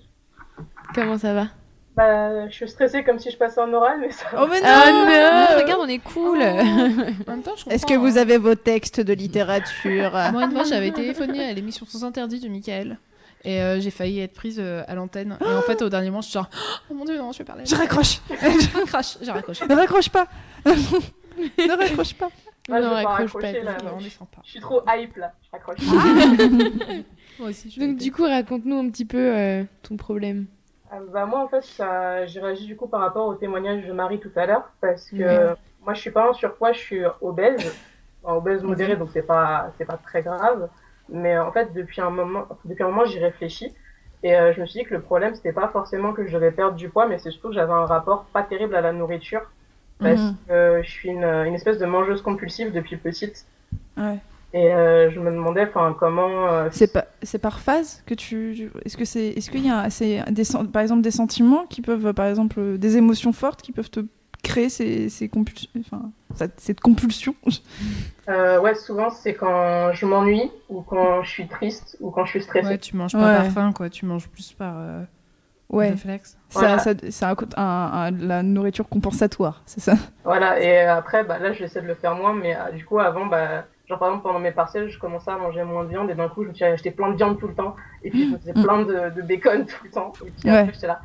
Comment ça va Bah, je suis stressée comme si je passais en oral, mais ça va. Oh mais non Ah non, regarde, on est cool. En même temps, je Est-ce que vous hein. avez vos textes de littérature Moi, une fois, j'avais téléphoné à l'émission Sans Interdit de Michael. Et euh, j'ai failli être prise euh, à l'antenne. Et en fait, au dernier moment, je suis genre, oh mon dieu, non, je vais parler. Je raccroche Je raccroche. J'ai raccroché. Ne raccroche pas Ne raccroche pas Moi, je Non, vais pas raccroche pas, là. On Je est sympa. je suis trop hype, là. Je raccroche. Moi aussi, je Donc du coup, raconte-nous un petit peu euh, ton problème. Euh, bah, moi, en fait, ça... j'ai réagi du coup par rapport au témoignage de Marie tout à l'heure. Parce que Ouais. moi, je suis pas en surpoids, je suis obèse. Enfin, obèse modérée, donc c'est pas... c'est pas très grave. Mais en fait, depuis un moment, depuis un moment j'y réfléchis. Et euh, je me suis dit que le problème, c'était pas forcément que je devais perdre du poids, mais c'est surtout que j'avais un rapport pas terrible à la nourriture. Parce Mhm. que je suis une, une espèce de mangeuse compulsive depuis petite. Ouais. Et euh, je me demandais, enfin, comment. euh, C'est pas, c'est par phase que tu. Est-ce que c'est, est-ce qu'il y a, c'est des, par exemple, des sentiments qui peuvent, par exemple, euh, des émotions fortes qui peuvent te créer ces, ces compulsions, enfin, cette compulsion? euh, ouais, souvent c'est quand je m'ennuie ou quand je suis triste ou quand je suis stressée. Ouais, tu manges pas Ouais. par faim, quoi. Tu manges plus par euh, Ouais. réflexe. Voilà. ça, c'est un, un- un- la nourriture compensatoire, c'est ça? Voilà, et après, bah, là j'essaie de le faire moins, mais euh, du coup, avant, bah, genre par exemple pendant mes partiels, je commençais à manger moins de viande et d'un coup, je me suis acheté plein de viande tout le temps et puis je me faisais Mm. plein de, de bacon tout le temps. Et puis Ouais. après, j'étais là.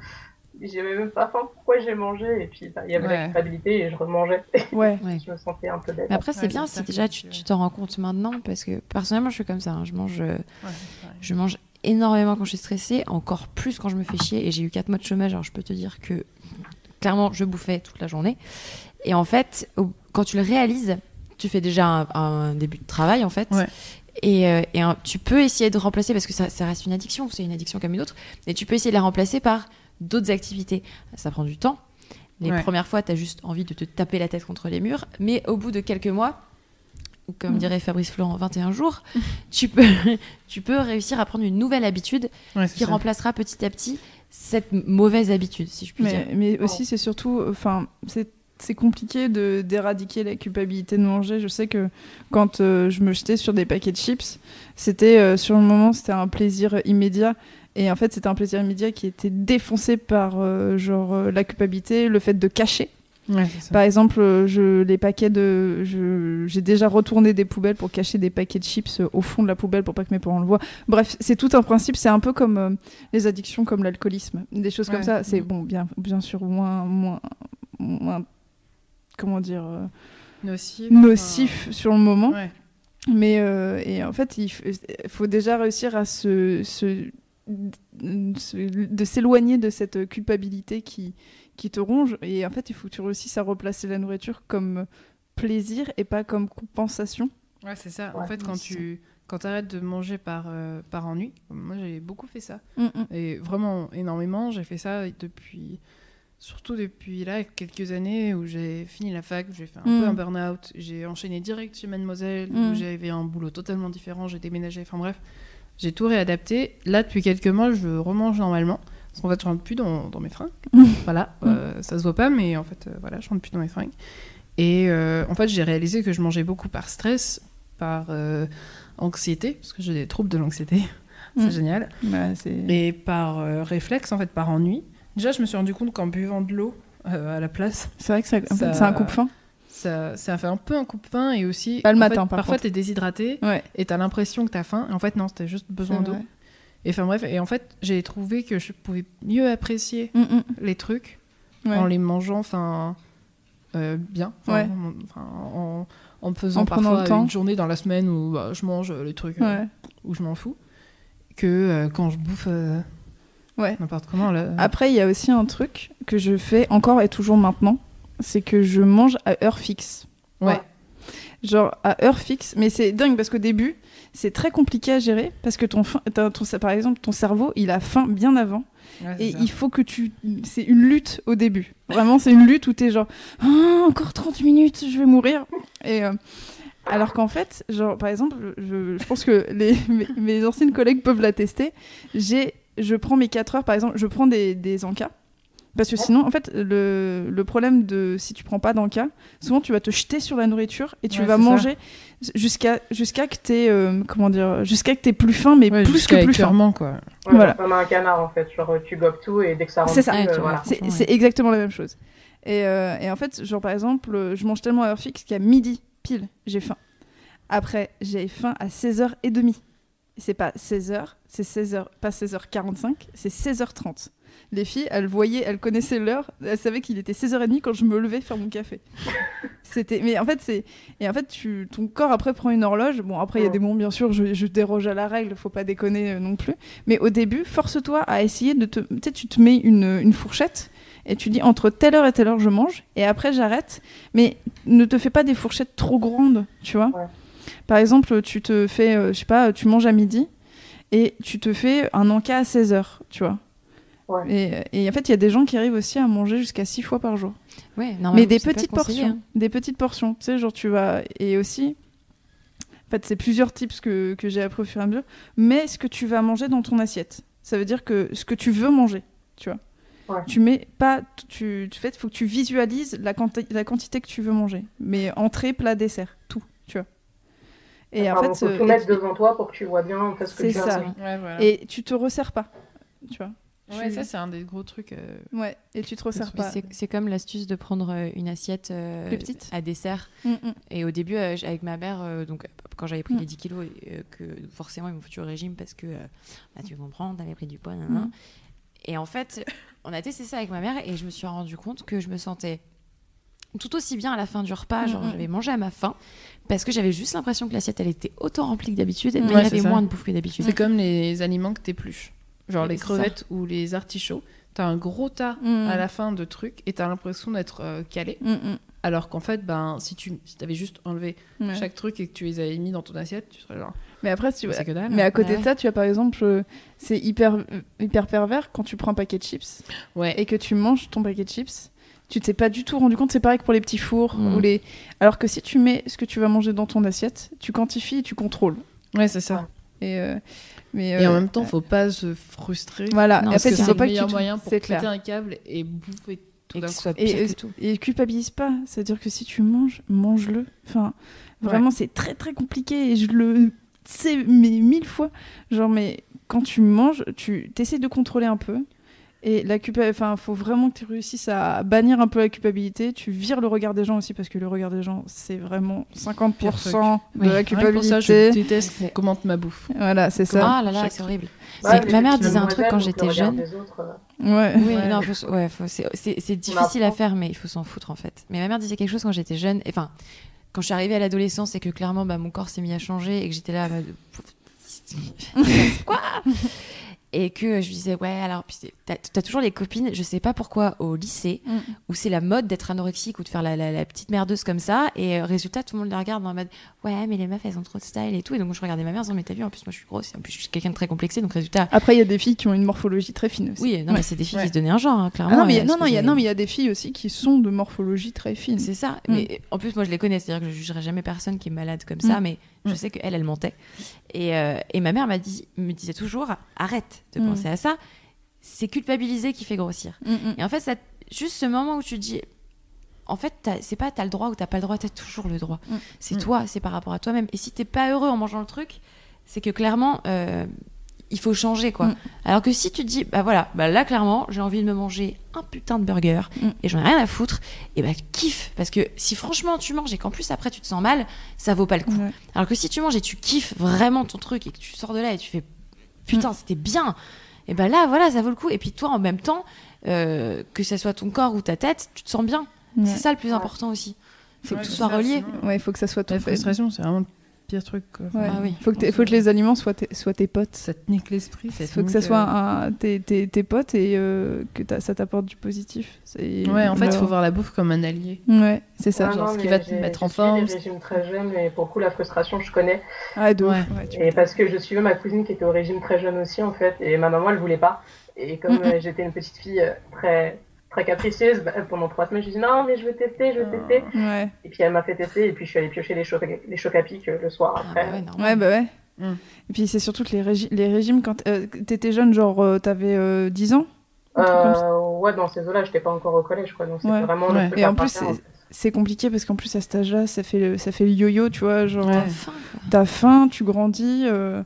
J'avais même pas faim, pourquoi j'ai mangé Et puis bah, il y avait la culpabilité et je remangeais. Ouais. Je me sentais un peu bête. Mais après, c'est Ouais, bien si déjà tu- t'en rends compte maintenant, parce que personnellement, je suis comme ça. hein. Je mange, euh, je mange énormément quand je suis stressée, encore plus quand je me fais chier. Et j'ai eu 4 mois de chômage, alors je peux te dire que clairement, je bouffais toute la journée. Et en fait, quand tu le réalises, tu fais déjà un, un début de travail, en fait. Ouais. Et, euh, et un- tu peux essayer de remplacer, parce que ça, ça reste une addiction, c'est une addiction comme une autre, et tu peux essayer de la remplacer par d'autres activités. Ça prend du temps. Les Ouais. premières fois, tu as juste envie de te taper la tête contre les murs, mais au bout de quelques mois, ou comme Mhm. dirait Fabrice Florent, 21 jours, tu peux, tu peux réussir à prendre une nouvelle habitude Ouais, qui ça. remplacera petit à petit cette mauvaise habitude, si je puis dire. Mais, mais aussi, c'est surtout, enfin, c'est c'est compliqué de d'éradiquer la culpabilité de manger. Je sais que quand euh, je me jetais sur des paquets de chips, c'était euh, sur le moment, c'était un plaisir immédiat. Et en fait, c'était un plaisir immédiat qui était défoncé par euh, genre la culpabilité, le fait de cacher. Ouais. Par exemple, euh, je, les paquets de, j'ai déjà retourné des poubelles pour cacher des paquets de chips euh, au fond de la poubelle pour pas que mes parents le voient. Bref, c'est tout un principe. C'est un peu comme euh, les addictions, comme l'alcoolisme, des choses comme ça. C'est Mm. bon, bien, bien sûr moins, moins, moins, comment dire, euh, Nocif. nocif sur le moment. Ouais. Mais et en fait, il faut déjà réussir à se- se- de s'éloigner de cette culpabilité qui, qui te ronge. Et en fait, il faut que tu réussisses à replacer la nourriture comme plaisir et pas comme compensation. Ouais, c'est ça. Ouais, en fait, quand tu quand arrêtes de manger par, euh, par ennui, moi j'ai beaucoup fait ça. Mm, mm. Et vraiment énormément. J'ai fait ça depuis. Surtout depuis là, quelques années où j'ai fini la fac, où j'ai fait un Mm. peu un burn-out. J'ai enchaîné direct chez Mademoiselle, où j'avais un boulot totalement différent. J'ai déménagé. Enfin bref, j'ai tout réadapté. Là, depuis quelques mois, je remange normalement. Parce qu'en fait, je rentre plus dans, dans mes fringues. Mm. Voilà, euh, ça se voit pas, mais en fait, euh, voilà, je rentre plus dans mes fringues. Et euh, en fait, j'ai réalisé que je mangeais beaucoup par stress, par euh, anxiété, parce que j'ai des troubles de l'anxiété. C'est Mm. génial. Bah. Et par euh, réflexe, en fait, par ennui. Déjà, je me suis rendu compte qu'en buvant de l'eau à la place, c'est vrai que ça, Ça- c'est un coupe-fin. ça, ça fait un peu un coup de faim et aussi. Pas le matin, fait, par Parfois, t'es déshydraté Ouais. et t'as l'impression que t'as faim. Et en fait, non, t'as juste besoin d'eau. Et enfin, bref. Et en fait, j'ai trouvé que je pouvais mieux apprécier Mm, mm. les trucs Ouais. en les mangeant, enfin, euh, bien. Ouais. en, en, en me faisant En parfois une journée dans la semaine où bah, je mange les trucs euh, où je m'en fous, que euh, quand je bouffe euh, n'importe comment. Là, Après, il y a aussi un truc que je fais encore et toujours maintenant, c'est que je mange à heure fixe. ouais. Genre à heure fixe. Mais c'est dingue parce qu'au début, c'est très compliqué à gérer parce que ton, ton, par exemple, ton cerveau, il a faim bien avant. Ouais, Et ça. il faut que tu. C'est une lutte au début. Vraiment, c'est une lutte où t'es genre, Ah, encore 30 minutes, je vais mourir. Et. euh, alors qu'en fait, genre, par exemple, je, je pense que les, mes, mes anciennes collègues peuvent l'attester. J'ai, je prends mes 4 heures, par exemple, je prends des, des encas Parce que sinon, en fait, le, le problème de si tu prends pas d'encas, souvent tu vas te jeter sur la nourriture et tu Ouais, vas ça. manger jusqu'à jusqu'à que t'aies euh, comment dire jusqu'à que t'aies plus faim, mais Ouais, plus que plus faim. quoi. Ouais, Voilà. Comme un canard en fait, genre tu gobes tout et dès que ça rentre C'est ça. plus, Ouais, euh, voilà. C'est Franchement, c'est exactement la même chose. Et, euh, et en fait, genre par exemple, je mange tellement à heure fixe qu'à midi, pile, j'ai faim. Après, j'ai faim à 16h30. C'est pas 16h, c'est 16h, pas 16h45, c'est 16h30. Les filles, elles voyaient, elles connaissaient l'heure, elles savaient qu'il était 16h30 quand je me levais faire mon café. C'était mais en fait c'est et en fait tu ton corps après prend une horloge. Bon après il y a des moments bien sûr je, je déroge à la règle, faut pas déconner euh, non plus. Mais au début, force-toi à essayer de te peut-être tu te mets une, une fourchette et tu dis entre telle heure et telle heure je mange et après j'arrête. Mais ne te fais pas des fourchettes trop grandes, tu vois. Ouais. Par exemple, tu te fais, euh, je sais pas, tu manges à midi et tu te fais un encas à 16 heures, tu vois. Ouais. Et, et en fait, il y a des gens qui arrivent aussi à manger jusqu'à 6 fois par jour. Ouais, Mais des petites portions. hein. Des petites portions. Tu sais, genre tu vas. Et aussi. En fait, c'est plusieurs tips que, que j'ai appris au fur et à mesure. Mais ce que tu vas manger dans ton assiette. Ça veut dire que ce que tu veux manger, tu vois. Ouais. Tu mets pas. Tu, tu fais, faut que tu visualises la, quanti- la quantité que tu veux manger. Mais entrée, plat, dessert. Tout, tu vois. Et en Pardon, fait. faut euh, tout et mettre devant toi pour que tu vois bien en fait, ce que C'est tu ça. manger. Ouais, voilà. Et tu te resserres pas. Tu vois. Ouais, ça, c'est un des gros trucs. euh, Ouais, et tu te resserres pas. C'est comme l'astuce de prendre euh, une assiette euh, Plus petite. à dessert. Mm, mm. Et au début, euh, avec ma mère, euh, donc, quand j'avais pris Mm. les 10 kilos, euh, que forcément ils m'ont foutu au régime parce que, euh, bah, tu comprends, t'avais pris du poids. nan, nan. Mm. Et en fait, on a testé ça avec ma mère et je me suis rendu compte que je me sentais tout aussi bien à la fin du repas. Genre, j'avais mangé à ma faim parce que j'avais juste l'impression que l'assiette, elle était autant remplie que d'habitude, mais Ouais, il y avait ça. moins de bouffe que d'habitude. C'est comme les aliments que t'épluches. Genre les crevettes ou les artichauts. T'as un gros tas Mm. à la fin de trucs et t'as l'impression d'être euh, calé. Mm, mm. Alors qu'en fait, ben, si tu si avais juste enlevé Ouais. chaque truc et que tu les avais mis dans ton assiette, tu serais genre. Mais après, si tu que dalle. Mais à côté Bah de ça, tu as par exemple, euh, c'est hyper, hyper pervers quand tu prends un paquet de chips Ouais. et que tu manges ton paquet de chips. Tu t'es pas du tout rendu compte, c'est pareil que pour les petits fours. Mm. Ou les... Alors que si tu mets ce que tu vas manger dans ton assiette, tu quantifies et tu contrôles. Ouais, c'est ça. Et, euh, mais, Et en euh, même temps, faut pas se frustrer. Voilà, Non, et en c'est fait, il faut pas le que tu moyen pour péter clair. un câble et bouffer tout Et soit pire Et, que tout. et culpabilise pas, c'est-à-dire que si tu manges, mange-le. Enfin, vraiment, c'est très très compliqué et je le sais mais mille fois. Genre, mais quand tu manges, tu essaies de contrôler un peu. Et la enfin, faut vraiment que tu réussisses à bannir un peu la culpabilité. Tu vires le regard des gens aussi parce que le regard des gens, c'est vraiment 50% de Oui. la que pour ça, je culpabilité. déteste qu'on commente ma bouffe. Voilà, c'est ça. Ah là là, c'est horrible. Ouais, C'est que mais ma mère disait un truc quand j'étais jeune. des autres, euh, Ouais. Oui, Ouais. non, faut s- ouais, faut- c'est c'est- c'est difficile à faire, mais il faut s'en foutre en fait. Mais ma mère disait quelque chose quand j'étais jeune. et Enfin, quand je suis arrivée à l'adolescence et que clairement bah, mon corps s'est mis à changer et que j'étais là. bah, Quoi? Et que je disais, ouais, alors, puis c'est- t'as as toujours les copines, je sais pas pourquoi, au lycée, Mm. où c'est la mode d'être anorexique ou de faire la, la- la petite merdeuse comme ça. Et euh, résultat, tout le monde les regarde en mode, ouais, mais les meufs, elles ont trop de style et tout. Et donc, je regardais ma mère en disant, mais t'as vu, en plus, moi, je suis grosse. Et en plus, je suis quelqu'un de très complexé. Donc, résultat, Après, il y a des filles qui ont une morphologie très fine aussi. oui, non, Ouais. mais c'est des filles Ouais. qui se donnaient un genre, hein, Ah clairement. non, mais il y a- elles non, non, il y a, non, mais il y a des filles aussi qui sont de morphologie très fine. C'est ça. Mm. Mais en plus, moi, je les connais. C'est-à-dire que je jugerai jamais personne qui est malade comme ça, Mm. mais je Mm. sais qu'elle, elle mentait. Et, euh, et ma mère m'a dit, me disait toujours, arrête de Mm. penser à ça. C'est culpabiliser qui fait grossir. Mm. Et en fait, ça, juste ce moment où tu dis, en fait, c'est pas t'as le droit ou t'as pas le droit, t'as toujours le droit. C'est toi, c'est par rapport à toi-même. Et si t'es pas heureux en mangeant le truc, c'est que clairement, euh, il faut changer, quoi. Mm. Alors que si tu te dis, bah voilà, bah là, clairement, j'ai envie de me manger un putain de burger Mm. et j'en ai rien à foutre, et bah kiffe. Parce que si franchement tu manges et qu'en plus après tu te sens mal, ça vaut pas le coup. Alors que si tu manges et tu kiffes vraiment ton truc et que tu sors de là et tu fais putain, c'était bien, et ben là, voilà, ça vaut le coup. Et puis toi, en même temps, euh, que ce soit ton corps ou ta tête, tu te sens bien. C'est ça le plus important aussi. Faut Ouais, que tout soit ça, relié. sinon- Ouais, il faut que ça soit ton La frustration, c'est vraiment le pire truc. Quoi. Ouais. Ah oui. Faut que, t'aies- faut que les aliments soient tes, soient tes potes. Ça te nique l'esprit. Il faut que ça soit un, tes, tes, tes potes et euh, que ça t'apporte du positif. C'est- Ouais, en fait, il faut voir la bouffe comme un allié. Ouais, c'est ça. ouais, genre, non, ce qui va te j'ai- mettre en j'ai forme. des régimes très jeunes et pour coup, la frustration, je connais. Ah, ouf. Ouais. Tu- Et parce que je suivais ma cousine qui était au régime très jeune aussi, en fait, et ma maman, elle voulait pas. Et comme euh, j'étais une petite fille euh, très, très capricieuse, bah, pendant trois semaines, je lui ai dit non, mais je veux tester, je veux tester. Ouais. Et puis elle m'a fait tester, et puis je suis allée piocher les chocs, les chocs à pic euh, le soir Ah après. bah ouais, normal. Ouais, bah ouais. Mm. Et puis c'est surtout que les, régi- les régimes, quand euh, t'étais jeune, genre euh, t'avais euh, 10 ans? Euh, ouais, dans ces eaux-là, j'étais pas encore au collège, quoi. Donc Ouais. vraiment Ouais. Et en plus, c'est-. C'est compliqué parce qu'en plus, à cet âge-là, ça fait le, ça fait le yo-yo, tu vois. Genre, Ouais. T'as faim, tu grandis, euh,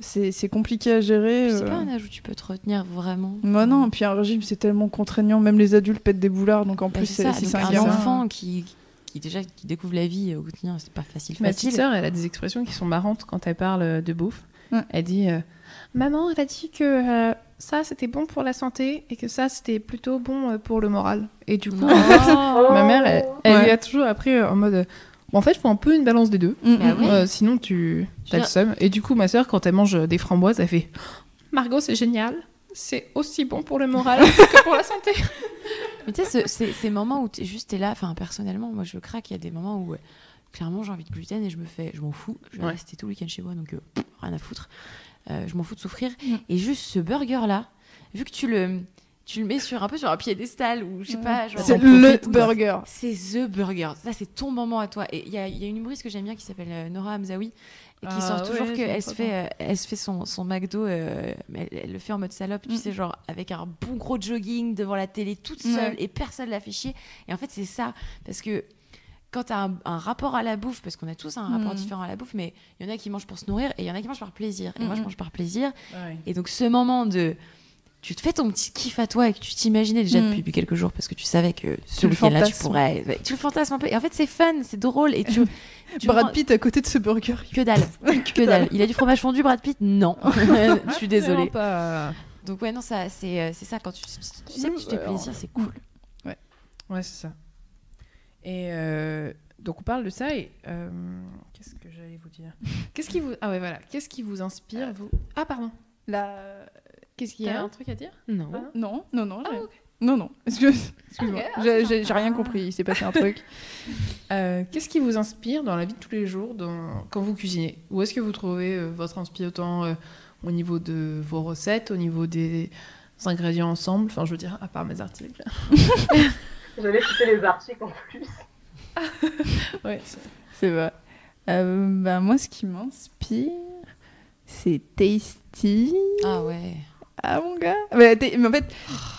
c'est c'est compliqué à gérer. C'est euh. pas un âge où tu peux te retenir vraiment. Bah non, puis un régime, c'est tellement contraignant. Même les adultes pètent des boulards, donc en Bah, plus, c'est un enfant qui, qui déjà qui découvre la vie au quotidien, c'est pas facile. Ma facile. petite sœur, elle a des expressions qui sont marrantes quand elle parle de bouffe. Ouais. Elle dit euh, Maman, elle a dit que euh, ça c'était bon pour la santé et que ça c'était plutôt bon euh, pour le moral. Et du coup, en fait, Oh. ma mère, elle, elle Ouais. lui a toujours appris euh, en mode euh, En fait, il faut un peu une balance des deux. Mm, Bah mm. Euh, sinon, tu as le seum. Et du coup, ma sœur, quand elle mange des framboises, elle fait Margot, c'est génial. C'est aussi bon pour le moral que pour la santé. Mais tu sais, ce- ces, ces moments où tu juste t'es là, enfin personnellement, moi je craque, il y a des moments où euh, clairement j'ai envie de gluten et je me fais, je m'en fous, je vais Ouais. rester tout le week-end chez moi donc euh, pff, rien à foutre. Euh, je m'en fous de souffrir. Mm. Et juste ce burger là, vu que tu le, tu le mets sur un peu sur un piédestal ou je sais pas, genre. C'est le burger. C'est The Burger. Ça, c'est ton moment à toi. Et il y a, il y a une humoriste que j'aime bien qui s'appelle euh, Nora Hamzaoui et qui Ah sort toujours ouais, qu'elle se fait, euh, elle se fait son, son McDo, euh, mais elle, elle le fait en mode salope, tu Mm. sais, genre avec un bon gros jogging devant la télé toute seule et personne la fait chier. Et en fait, c'est ça. Parce que quand tu as un, un rapport à la bouffe, parce qu'on a tous un rapport Mm. différent à la bouffe, mais il y en a qui mangent pour se nourrir et il y en a qui mangent par plaisir. Et moi, je mange par plaisir. Et donc, ce moment de. Tu te fais ton petit kiff à toi et que tu t'imaginais déjà Mm. depuis quelques jours parce que tu savais que ce week-end-là, tu pourrais. ouais, Tu le fantasmes un peu. Et en fait, c'est fun, c'est drôle. Et tu. tu Brad Pitt à côté de ce burger. Que dalle. que dalle. Il a du fromage fondu, Brad Pitt? Non. Je suis désolée. Pas. Donc, ouais, non, ça, c'est euh, c'est ça. Quand tu, tu sais que tu te fais Ouais, plaisir, c'est cool. Ouais, c'est ça. Et euh, donc on parle de ça et euh, qu'est-ce que j'allais vous dire? Qu'est-ce qui vous ah ouais voilà qu'est-ce qui vous inspire vous? Ah pardon. La... Qu'est-ce qu'il y a un truc à dire? Non. Ah. Non, non, non. Ah. Non, non. Excuse- Excuse-moi. Ah, J'ai- rien compris. Il s'est passé un truc. Euh, Qu'est-ce qui vous inspire dans la vie de tous les jours dans... quand vous cuisinez? Où est-ce que vous trouvez euh, votre inspiration autant euh, au niveau de vos recettes, au niveau des ingrédients ensemble? Enfin, je veux dire, à part mes articles. J'allais citer les articles en plus. Ouais, c'est- C'est vrai. Euh, bah, moi, ce qui m'inspire, c'est Tasty. Ah ouais. Ah, mon gars. Mais, en fait,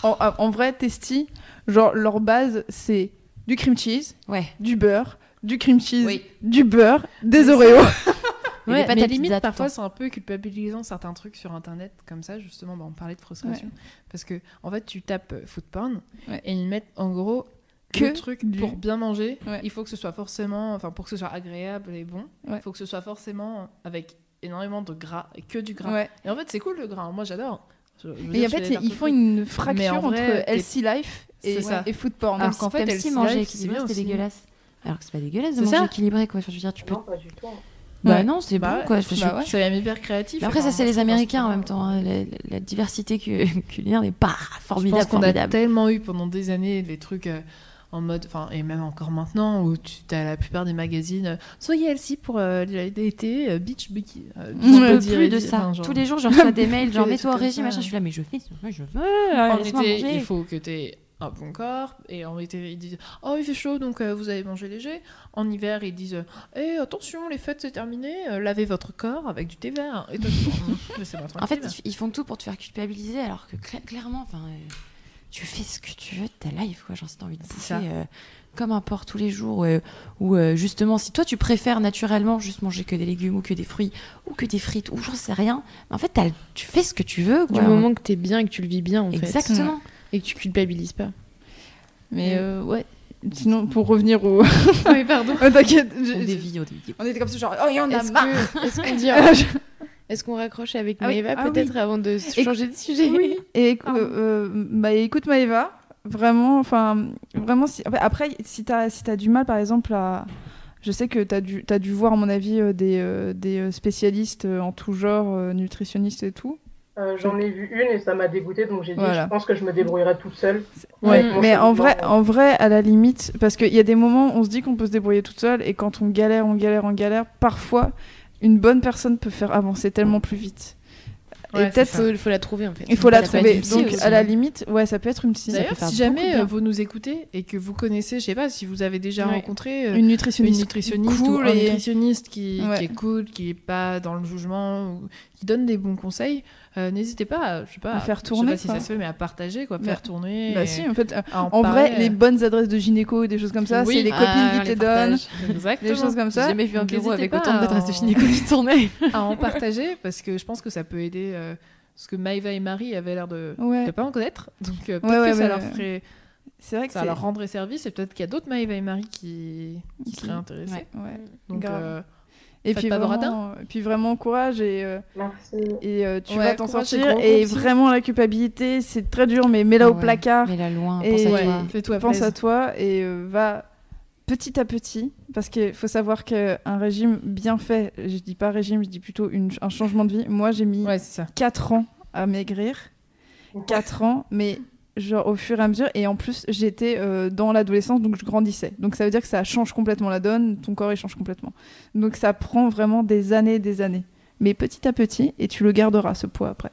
en, en vrai, Tasty, genre, leur base, c'est du cream cheese, Ouais. du beurre, du cream cheese, Oui. du beurre, des Oreos. Ouais, mais à limite, parfois, c'est un peu culpabilisant certains trucs sur Internet, comme ça, justement, bah, on parlait de frustration. Parce que, en fait, tu tapes euh, food porn Ouais. et ils mettent, en gros, Que le truc du- pour bien manger. Ouais. Il faut que ce soit forcément, enfin, pour que ce soit agréable et bon, il Ouais. faut que ce soit forcément avec énormément de gras et que du gras. Ouais. Et en fait, c'est cool le gras, moi j'adore. Je- je Et en je fait, ils font une fracture Mais en vrai, entre Healthy Life et, et food porn. Alors qu'en fait, se manger équilibré, c'était dégueulasse. Alors que c'est pas dégueulasse de C'est manger équilibré, quoi. Enfin, je veux dire, tu peux. Non, pas du tout. Bah Ouais. non, c'est Bah bon, ouais. quoi. Je- je- Bah ouais. C'est même hyper créatif. Mais après, ça, c'est les je Américains en même temps. hein. La, la- la diversité cu- culinaire n'est pas Je formidable. pense qu'on a tellement eu pendant des années des trucs euh, en mode, enfin, et même encore maintenant, où tu as la plupart des magazines, soyez healthy pour euh, l'été, euh, beach bikini. euh, body plus de ça. genre, Tous les jours, je reçois des mails, genre mets-toi au régime, machin. Je suis là, mais je fais, moi, je veux. En été, il faut que tu aies un bon corps. Et en été, ils disent Oh, il fait chaud, donc euh, vous allez manger léger. En hiver, ils disent Eh, attention, les fêtes, c'est terminé. euh, lavez votre corps avec du thé vert. Et Bon, En fait, ils- ils font tout pour te faire culpabiliser, alors que cla- clairement, enfin, euh, tu fais ce que tu veux de ta life, quoi. Genre, si t'as envie de C'est bouffer euh, comme un porc tous les jours, euh, ou euh, justement, si toi tu préfères naturellement juste manger que des légumes ou que des fruits ou que des frites ou j'en sais rien, en fait, tu fais ce que tu veux, Du quoi. moment que t'es bien et que tu le vis bien, en fait. Exactement. Et que tu culpabilises pas. Mais euh, ouais. Sinon, pour revenir au. oui, pardon. Oh, T'inquiète. je- On je- dévie, on dévie. On était comme ça, genre, oh, il y en a marre. que- est-ce qu'on dit- Euh, Est-ce qu'on raccroche avec Ah oui, Maëva ah oui. peut-être avant de changer de sujet Oui. Et euh, bah, écoute Maëva, vraiment, enfin, vraiment, si, après- si t'as si as du mal, par exemple, à. Je sais que t'as dû, as dû voir, à mon avis, euh, des, euh, des spécialistes euh, en tout genre, euh, nutritionnistes et tout. Euh, J'en ai vu une et ça m'a dégoûté, donc j'ai dit Voilà. je pense que je me débrouillerai toute seule. Ouais, mais en vrai, en vrai, à la limite, parce qu'il y a des moments où on se dit qu'on peut se débrouiller toute seule, et quand on galère, on galère, on galère, parfois, une bonne personne peut faire avancer tellement plus vite. Ouais, et peut-être. Il faut la trouver en fait. il faut la trouver. Donc, aussi, à la limite, ouais, ça peut être une psy. D'ailleurs, si jamais euh, vous nous écoutez et que vous connaissez, je sais pas, si vous avez déjà Ouais. rencontré euh, une nutritionniste, une nutritionniste ou cool un nutritionniste qui, Ouais. qui est cool, qui est pas dans le jugement, ou qui donne des bons conseils, Euh, N'hésitez pas, à, je sais pas, À faire je sais tourner, pas si ça se fait, mais à partager, quoi, Bah, faire tourner. Bah et si, en fait, en en vrai, les bonnes adresses de gynéco et des choses comme ça, Oui. c'est les Ah, copines qui te les les donnent. Exactement. des choses comme J'ai ça. jamais vu un bureau avec autant d'adresses de gynéco qui tournaient. à en partager parce que je pense que ça peut aider. euh, parce que Maïva et Marie avaient l'air de Ouais. ne pas en connaître, donc euh, peut-être Ouais, ouais, que ça leur ferait, C'est vrai que ça leur rendrait service et peut-être qu'il y a d'autres Maïva et Marie qui, seraient intéressés. Ouais. Ouais. Donc, euh, Et Faites puis vraiment, et puis vraiment courage et, euh, Merci. et euh, tu Ouais, vas t'en sortir. Et vraiment, la culpabilité, c'est très dur, mais mets-la au Ouais. placard. Mais là, loin, Et- pense à Ouais. toi. Pense à toi et euh, va petit à petit, parce qu'il faut savoir qu'un régime bien fait, je dis pas régime, je dis plutôt une- un changement de vie. Moi, j'ai mis Ouais, c'est ça. 4 ans à maigrir. 4 ans, mais genre au fur et à mesure. Et en plus, j'étais euh, dans l'adolescence, donc je grandissais. Donc ça veut dire que ça change complètement la donne, ton corps il change complètement. Donc ça prend vraiment des années et des années. Mais petit à petit, et tu le garderas ce poids après.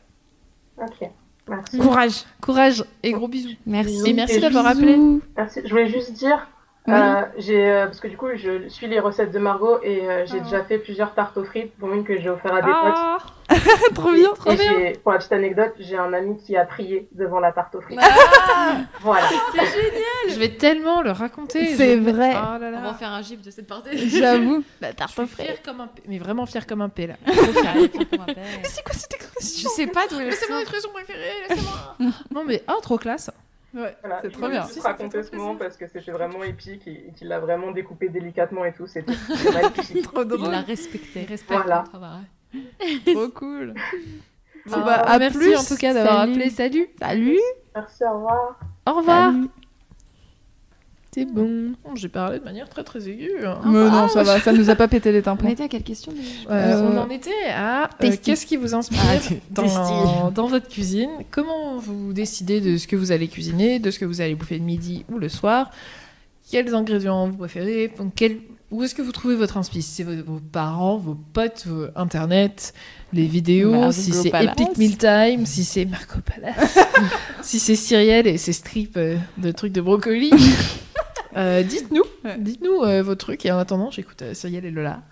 Ok. Merci. Courage, courage et gros bisous. Merci. Et merci d'avoir appelé. Merci. Je voulais juste dire, Oui. euh, j'ai euh, parce que du coup, je suis les recettes de Margot et euh, j'ai Oh. déjà fait plusieurs tartes aux frites, dont une que j'ai offert à des Ah, Trop bien, potes. Et j'ai- pour la petite anecdote, j'ai un ami qui a prié devant la tarte aux frites. Ah Voilà. je vais tellement le raconter. C'est Je vais- vrai. Oh là là. On va faire un gif de cette partie. J'avoue. La Je tarte aux frites. comme un p... mais vraiment fière comme un P là. C'est quoi cette expression Je sais pas d'où elle C'est mon expression préférée, laissez-moi. non mais oh trop classe. Ouais, Voilà. c'est Je trop bien. ça fait raconter trop ce moment parce que c'était vraiment épique et, et qu'il l'a vraiment découpé délicatement et tout. C'était. Trop Il drôle. l'a respecté. Respect Voilà. Trop cool. Bon, Ah, bah, à merci plus. en tout cas d'avoir appelé. Salut. Salut. Merci, au revoir. Au revoir. Salut. C'est bon. J'ai parlé de manière très très aiguë. hein. Mais non, ça va, ça nous a pas pété les On tympans. était à quelle question déjà? Euh, Euh, on en était à euh, qu'est-ce qui vous inspire Ah, dans, votre cuisine? Comment vous décidez de ce que vous allez cuisiner, de ce que vous allez bouffer le midi ou le soir? Quels ingrédients vous préférez? Quel- Où est-ce que vous trouvez votre inspiration C'est vos, vos parents, vos potes, vos internet, les vidéos, Marco si c'est. Epic Meal Time, si c'est Marco Palace, si c'est Cyrielle et ses strips euh, de trucs de brocoli. Euh, dites-nous, Ouais. dites-nous euh, vos trucs et en attendant j'écoute euh, Cyrielle et Lola.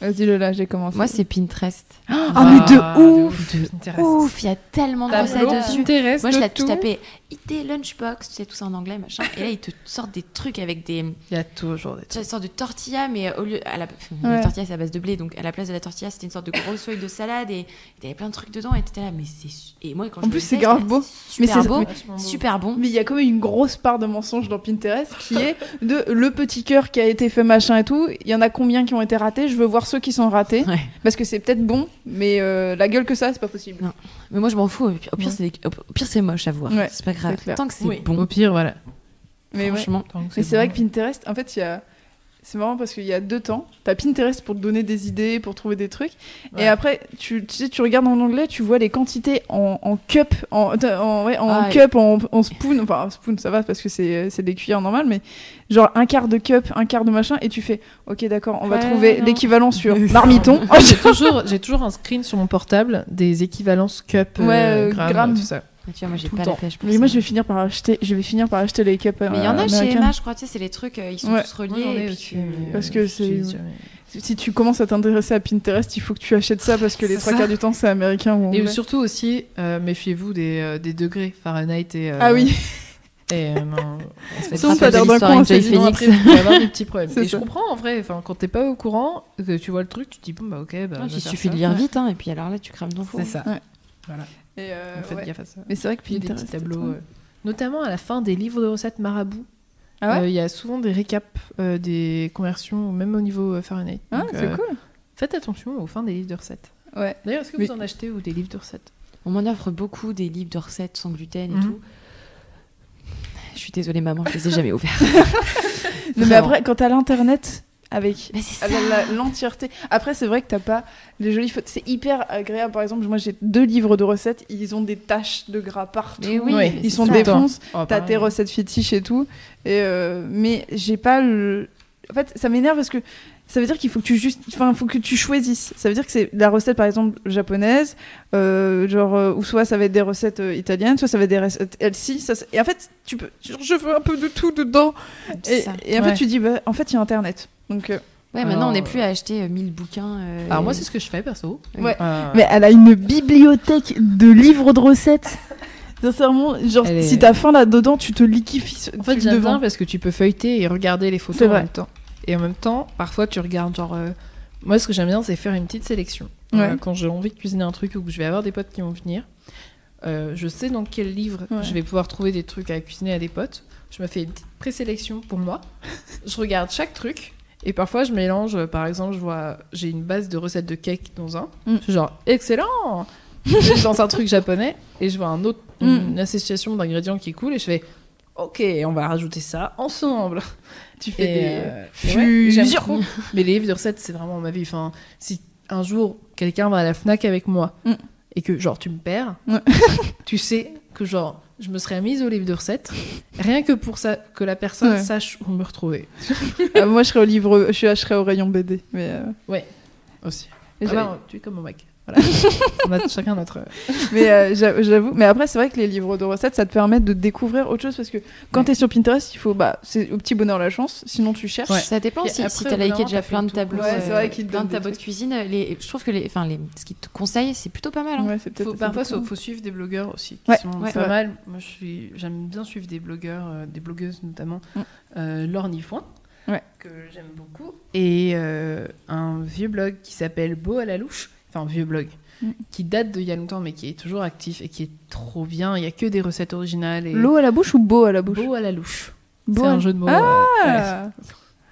Vas-y Lola, j'ai commencé. Moi, c'est Pinterest. Ah, mais de ouf De ouf, il y a tellement de recettes dessus. Pinterest Moi, je de l'ai tout. tapé IT Lunchbox, tu sais, tout ça en anglais, machin. Et là, ils te sortent des trucs avec des. Il y a toujours des Tu sais, une sorte de tortilla, mais au lieu. À la... enfin, Ouais. La tortilla, c'est à base de blé, donc à la place de la tortilla, c'était une sorte de grosse feuille de salade et t'avais plein de trucs dedans et t'étais là, mais c'est. Et moi, quand En je plus, c'est grave beau. Super Mais c'est- beau, super bon. Mais il y a quand même une grosse part de mensonge dans Pinterest qui est de le petit cœur qui a été fait machin et tout. Il y en a combien qui ont été ratés? Je veux voir ceux qui sont ratés. Ouais. Parce que c'est peut-être bon, mais euh, la gueule que ça, c'est pas possible. Non. Mais moi, je m'en fous. Au pire, Ouais. c'est des- moche à voir. C'est pas grave. Tant que c'est Oui, bon. Au pire, voilà. Mais ouais. Franchement. Tant que Mais c'est vrai bon. que Pinterest, en fait, il y a. C'est marrant parce qu'il y a deux temps, t'as Pinterest pour te donner des idées, pour trouver des trucs, Ouais. et après, tu, tu sais, tu regardes en anglais, tu vois les quantités en, en cup, en, en, ouais, en Ah, cup, en, en spoon, enfin spoon ça va parce que c'est des cuillères normales, mais genre un quart de cup, un quart de machin, et tu fais, ok d'accord, on va trouver l'équivalent sur marmiton. J'ai toujours, j'ai toujours un screen sur mon portable des équivalences cup, euh, Ouais, euh, grammes, grammes. tout ça. Mais Tu vois, moi, j'ai pas la pêche pour Mais ça. moi je vais finir par acheter, je vais finir par acheter les cups. Mais il y en a euh, chez. Emma, je crois, tu sais, c'est les trucs, euh, ils sont Ouais. tous reliés. et puis tu- mais, Parce euh, que je c'est-. Si tu commences à t'intéresser à Pinterest, il faut que tu achètes ça parce que les trois quarts du temps c'est américain ou Et surtout aussi, euh, méfiez-vous des, euh, des degrés Fahrenheit et. euh, Ah oui. Et euh, non, a l'air facile. d'un coin, c'est Phoenix. après, vous pouvez avoir des petits problèmes. C'est Et je ça. comprends en vrai, enfin, quand t'es pas au courant, que tu vois le truc, tu te dis bon bah ok, bah, Non, je vais il suffit ça. de lire vite, hein, et puis alors là, tu crames ton four. C'est ça. Ouais. Voilà. Et, euh, faites ouais. gaffe à ça. Mais c'est vrai que Il y a des petits tableaux, euh, notamment à la fin des livres de recettes marabout. Ah ouais Euh, Il y a souvent des récaps euh, des conversions, même au niveau Fahrenheit. Ah, c'est euh, cool. Faites attention aux fins des livres de recettes. Ouais. D'ailleurs, est-ce que Mais- vous en achetez ou des livres de recettes? On m'en offre beaucoup des livres de recettes sans gluten et Mhm. tout. Je suis désolée, maman, je les ai jamais ouverts. Non, mais après, quand t'as l'internet avec l'entièreté. Après, c'est vrai que t'as pas les jolies photos. C'est hyper agréable. Par exemple, moi j'ai deux livres de recettes. Ils ont des taches de gras partout. Mais oui, Ouais, mais Ils sont ça. défonce. Oh, T'as tes recettes fétiches et tout. Et euh, mais j'ai pas le. En fait, ça m'énerve parce que ça veut dire qu'il faut que tu juste, enfin, faut que tu choisisses. Ça veut dire que c'est la recette, par exemple, japonaise, euh, genre, euh, ou soit ça va être des recettes euh, italiennes, soit ça va être des recettes healthy. Ça, c'est- et en fait, tu peux, genre, je veux un peu de tout dedans. Et, ça. et en Ouais. fait, tu dis, bah, en fait, il y a Internet. Donc, euh, Ouais, maintenant Alors, on n'est plus à acheter euh, 1000 bouquins. euh, Alors moi, c'est ce que je fais perso. Ouais. Euh, Mais elle a une bibliothèque de livres de recettes. Sincèrement, genre, est- si t'as faim là-dedans, tu te liquéfies. En fait, tu- j'aime parce que tu peux feuilleter et regarder les photos en même temps. Et en même temps, parfois, tu regardes genre. euh, Moi, ce que j'aime bien, c'est faire une petite sélection. Euh, quand j'ai envie de cuisiner un truc ou que je vais avoir des potes qui vont venir, euh, je sais dans quel livre Ouais. je vais pouvoir trouver des trucs à cuisiner à des potes. Je me fais une petite présélection pour moi. je regarde chaque truc. Et parfois, je mélange. Par exemple, je vois, j'ai une base de recettes de cake dans un. Mm. Je suis genre, excellent dans un truc japonais et je vois un autre, Mm. une association d'ingrédients qui est cool et je fais, ok, on va rajouter ça ensemble. Tu fais Et, des euh, ouais, trop. Mais les livres de recettes, c'est vraiment ma vie. Enfin, si un jour quelqu'un va à la Fnac avec moi Mm. et que genre tu me perds, Ouais. tu sais que genre je me serais mise au livre de recettes rien que pour ça que la personne Ouais. sache où me retrouver. Ah, moi, je serais au livre, je serais au rayon BD. Mais euh, Aussi. Et Ah bah, tu es comme mon mec. Voilà. On a chacun notre. mais euh, j'a- j'avoue. Mais après, c'est vrai que les livres de recettes, ça te permet de découvrir autre chose parce que quand Ouais. t'es sur Pinterest, il faut, bah, c'est au petit bonheur la chance. Sinon, tu cherches. Ouais. Ça dépend si, après, si t'as liké déjà plein le de tableaux, Ouais, c'est euh, vrai plein de tableaux de cuisine. Les, je trouve que les, enfin les, ce qu'ils te conseillent, c'est plutôt pas mal. hein. Ouais, c'est peut-être. Faut- c'est parfois, il faut suivre des blogueurs aussi. Qui Ouais, sont ouais, pas ouais. mal. Moi, j'aime bien suivre des blogueurs, euh, des blogueuses notamment. Mm. Euh, Laure Nifoin, Ouais. que j'aime beaucoup. Et euh, un vieux blog qui s'appelle Beau à la louche. Un vieux blog. Mm. Qui date d'il y a longtemps, mais qui est toujours actif et qui est trop bien. Il y a que des recettes originales. Et... L'eau à la bouche ou beau à la bouche Beau à la louche. C'est à- un jeu de mots. Ah euh, ouais.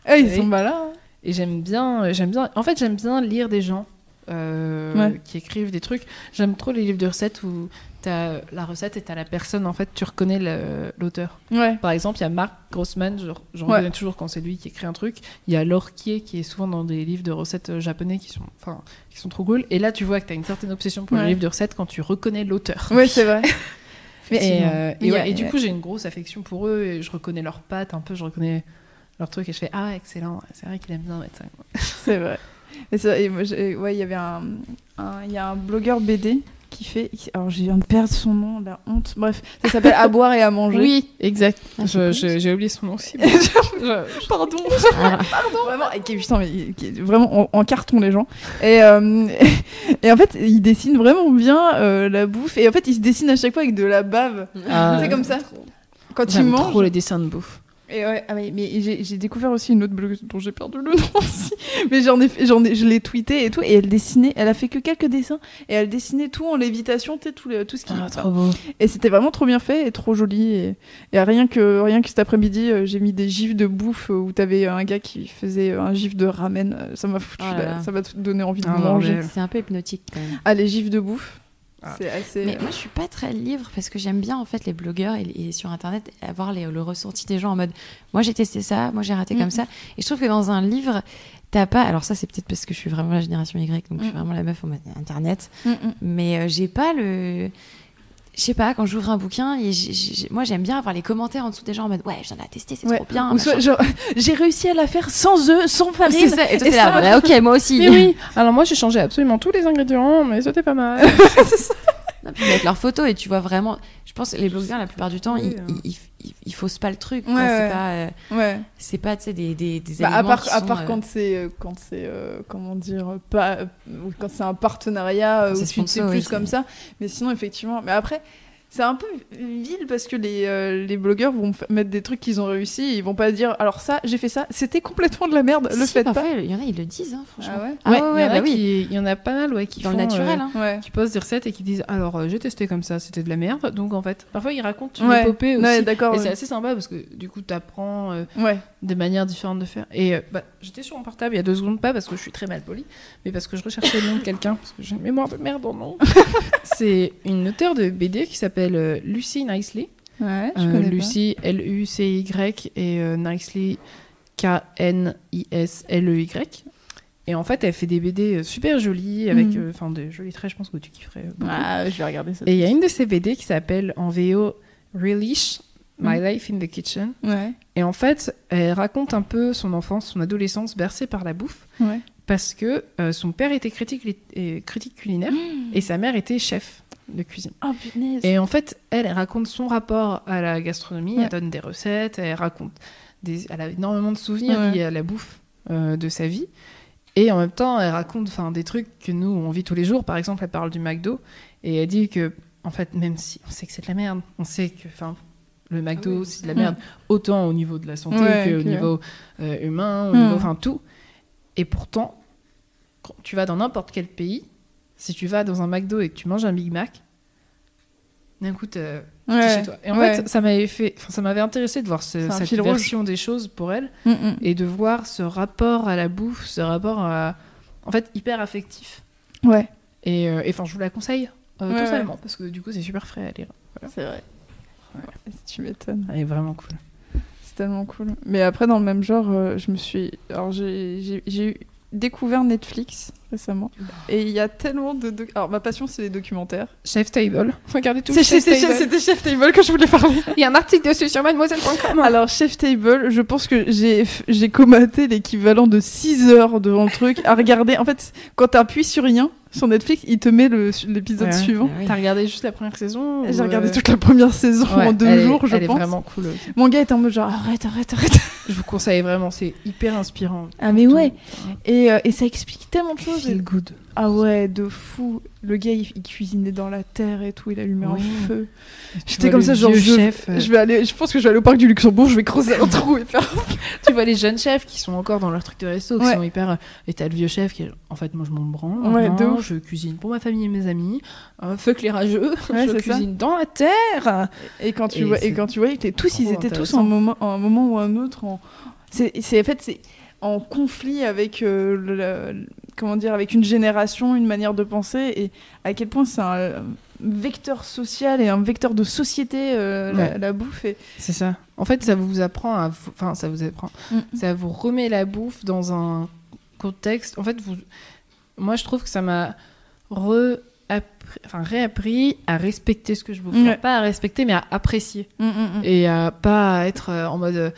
Ah, ils sont malins. Et j'aime bien, j'aime bien. En fait, j'aime bien lire des gens euh, Ouais. qui écrivent des trucs. J'aime trop les livres de recettes où t'as la recette et t'as la personne. En fait, tu reconnais l'auteur. Ouais. Par exemple, il y a Marc Grossman. Je, je Ouais. reconnais toujours quand c'est lui qui écrit un truc. Il y a Kie qui est souvent dans des livres de recettes euh, japonais qui sont, enfin, qui sont trop cool. Et là, tu vois que t'as une certaine obsession pour les livres de recettes quand tu reconnais l'auteur. Ouais, c'est vrai. Et, euh, et a- du coup, j'ai une grosse affection pour eux et je reconnais leurs pattes un peu, je reconnais leurs trucs et je fais Ah, excellent, c'est vrai qu'il aime bien mettre ça. C'est vrai. Et moi, j'ai- ouais, il y avait un, un- y a un blogueur BD qui fait, alors je viens de perdre son nom, la honte. Bref, ça s'appelle À boire et à manger. Oui, exact. Ah, J'ai oublié son nom aussi. Pardon. Ah. vraiment, et qui, putain, mais il- qui est vraiment en, en carton les gens. Et, euh, et en fait, il dessine vraiment bien euh, la bouffe. Et en fait, il se dessine à chaque fois avec de la bave. Ah, c'est comme ça. Quand il mange. trop les dessins de bouffe. Et ouais, ah ouais, mais j'ai j'ai découvert aussi une autre blogueuse dont j'ai perdu le nom aussi. Mais j'en ai, fait- j'en ai, je l'ai tweeté et tout, et elle dessinait, elle a fait que quelques dessins, et elle dessinait tout en lévitation, tu sais, tout, le- tout ce qui. Ah, beau. Et c'était vraiment trop bien fait et trop joli. Et, et rien que rien que cet après-midi, euh, j'ai mis des gifs de bouffe euh, où t'avais un gars qui faisait euh, un gif de ramen. euh, Ça m'a foutu, Oh là la- là. ça m'a donné envie de Ah, manger. C'est un peu hypnotique quand même. Ah les gifs de bouffe, Ah. c'est assez. Mais moi, je suis pas très livre parce que j'aime bien en fait les blogueurs et, et sur internet avoir les- le ressenti des gens en mode moi j'ai testé ça, moi j'ai raté Mhm. comme ça. Et je trouve que dans un livre, t'as pas. Alors ça, c'est peut-être parce que je suis vraiment la génération Y, donc je suis Mhm. vraiment la meuf en mode internet. Mm, mm. Mais euh, j'ai pas le. Je sais pas, quand j'ouvre un bouquin, et moi j'aime bien avoir les commentaires en dessous des gens en mode ouais, j'en ai testé, c'est Ouais. trop bien. Ou soit, j'ai réussi à la faire sans œufs, sans farine. C'est ça, et toi t'es là, bah, ok, moi aussi. Mais oui, alors moi j'ai changé absolument tous les ingrédients, mais c'était pas mal. Non, puis avec leurs photos et tu vois vraiment. Je pense que les blogueurs, la plupart du temps, Oui, ils, hein. ils, ils faussent pas le truc. quoi. Ouais, c'est ouais. pas, euh, Ouais. c'est pas, des, des, des Bah, à aliments part, qui à sont, part euh, quand c'est euh, quand c'est euh, comment dire pas quand c'est un partenariat euh, c'est tu sais plus oui, comme ça mais sinon effectivement mais après c'est un peu vil parce que les, euh, les blogueurs vont mettre des trucs qu'ils ont réussi et ils vont pas dire alors ça j'ai fait ça c'était complètement de la merde le si, faites parfois, pas Il y en a, ils le disent, hein, franchement. ah ouais Ah Ouais, ouais, il y ouais, en a bah oui. qui- il y en a pas mal ouais, qui Dans le font, naturel. euh, hein. ouais qui postent des recettes et qui disent alors euh, j'ai testé comme ça, c'était de la merde. Donc en fait, parfois ils racontent une ouais, épopée aussi. Ouais, d'accord et ouais. c'est assez sympa parce que du coup t'apprends euh, ouais des manières différentes de faire. Et euh, bah, j'étais sur mon portable il y a deux secondes, pas parce que je suis très mal polie, mais parce que je recherchais le nom de quelqu'un, parce que j'ai une mémoire de merde en nom. c'est une auteure de BD qui s'appelle euh, Lucy Nicely. ouais je Euh, connais. Lucy, L-U-C-Y, et euh, Nicely, K-N-I-S-L-E-Y. Et en fait, elle fait des BD super jolies, avec Mhm. euh, des jolis traits, je pense que tu kifferais. beaucoup. ah je vais regarder ça Et il y a une de ces BD qui s'appelle en VO Relish, My Mhm. Life in the Kitchen. ouais Et en fait, elle raconte un peu son enfance, son adolescence bercée par la bouffe, ouais parce que euh, son père était critique, critique culinaire et sa mère était chef de cuisine. oh Et en fait, elle, elle raconte son rapport à la gastronomie, Ouais. elle donne des recettes, elle raconte des... Elle a énormément de souvenirs Ouais. liés à la bouffe. euh, de sa vie. Et en même temps, elle raconte des trucs que nous, on vit tous les jours. Par exemple, elle parle du McDo. Et elle dit que, en fait, même si on sait que c'est de la merde, on sait que le McDo, c'est de la merde, autant au niveau de la santé Ouais, qu'au niveau euh, humain, au Mm. niveau, enfin tout. Et pourtant, quand tu vas dans n'importe quel pays, si tu vas dans un McDo et que tu manges un Big Mac, d'un coup, t'es Ouais. chez toi. Et en Ouais. fait, ça m'avait fait, enfin, ça m'avait intéressé de voir ce- cette rouge. version des choses pour elle Mm, mm. et de voir ce rapport à la bouffe, ce rapport à, en fait, hyper affectif. Ouais, Et euh, enfin, je vous la conseille euh, Ouais, totalement parce que du coup, c'est super frais à lire. c'est vrai. Tu m'étonnes. Elle est vraiment cool. C'est tellement cool. Mais après, dans le même genre, euh, je me suis. Alors, j'ai eu- découvert Netflix récemment. Et il y a tellement de. doc- Alors, ma passion, c'est les documentaires. Chef Table. Regardez tout. Chef C'était Chef Table que je voulais parler. Il y a un article dessus sur mademoiselle.com. Alors, Chef Table, je pense que j'ai commenté l'équivalent de 6 heures devant le truc à regarder. En fait, quand t'appuies sur rien sur Netflix, il te met le- l'épisode Ouais. suivant. Ah. T'as regardé juste la première saison J'ai regardé euh, toute la première saison ouais, en deux elle est- jours, je elle pense. est vraiment cool. aussi. Mon gars était en mode genre arrête, arrête, arrête. Je vous conseille vraiment, c'est hyper inspirant. Ah, mais ouais. Et, euh, et ça explique tellement de choses. Feel good. Ah ouais, de fou. Le gars, il, il cuisinait dans la terre et tout, il allumait un feu. J'étais vois comme ça, genre, je, chef, euh, je vais aller, je pense que je vais aller au parc du Luxembourg, je vais creuser un trou et faire. tu vois les jeunes chefs qui sont encore dans leur truc de resto, qui Ouais. sont hyper. euh, Et t'as le vieux chef qui est. En fait, moi je m'en branle. Ouais, de je cuisine pour ma famille et mes amis. Euh, fuck les rageux. Je ça. cuisine dans la terre. Et quand tu Et vois, et quand tu voyais que les- tous, ils étaient tous en moment, en un moment ou un autre, en, c'est, en fait, c'est en conflit avec euh, le- comment dire, avec une génération, une manière de penser, et à quel point c'est un euh, vecteur social et un vecteur de société euh, la, Ouais. la bouffe. Et... C'est ça. En fait, ça vous apprend à. vous- Enfin, ça vous apprend. Mm. Ça vous remet la bouffe dans un contexte. En fait, vous. Moi, je trouve que ça m'a re enfin, réappris à respecter ce que je bouffe. Pas à respecter, mais à apprécier. Mm, mm. Et à pas être euh, en mode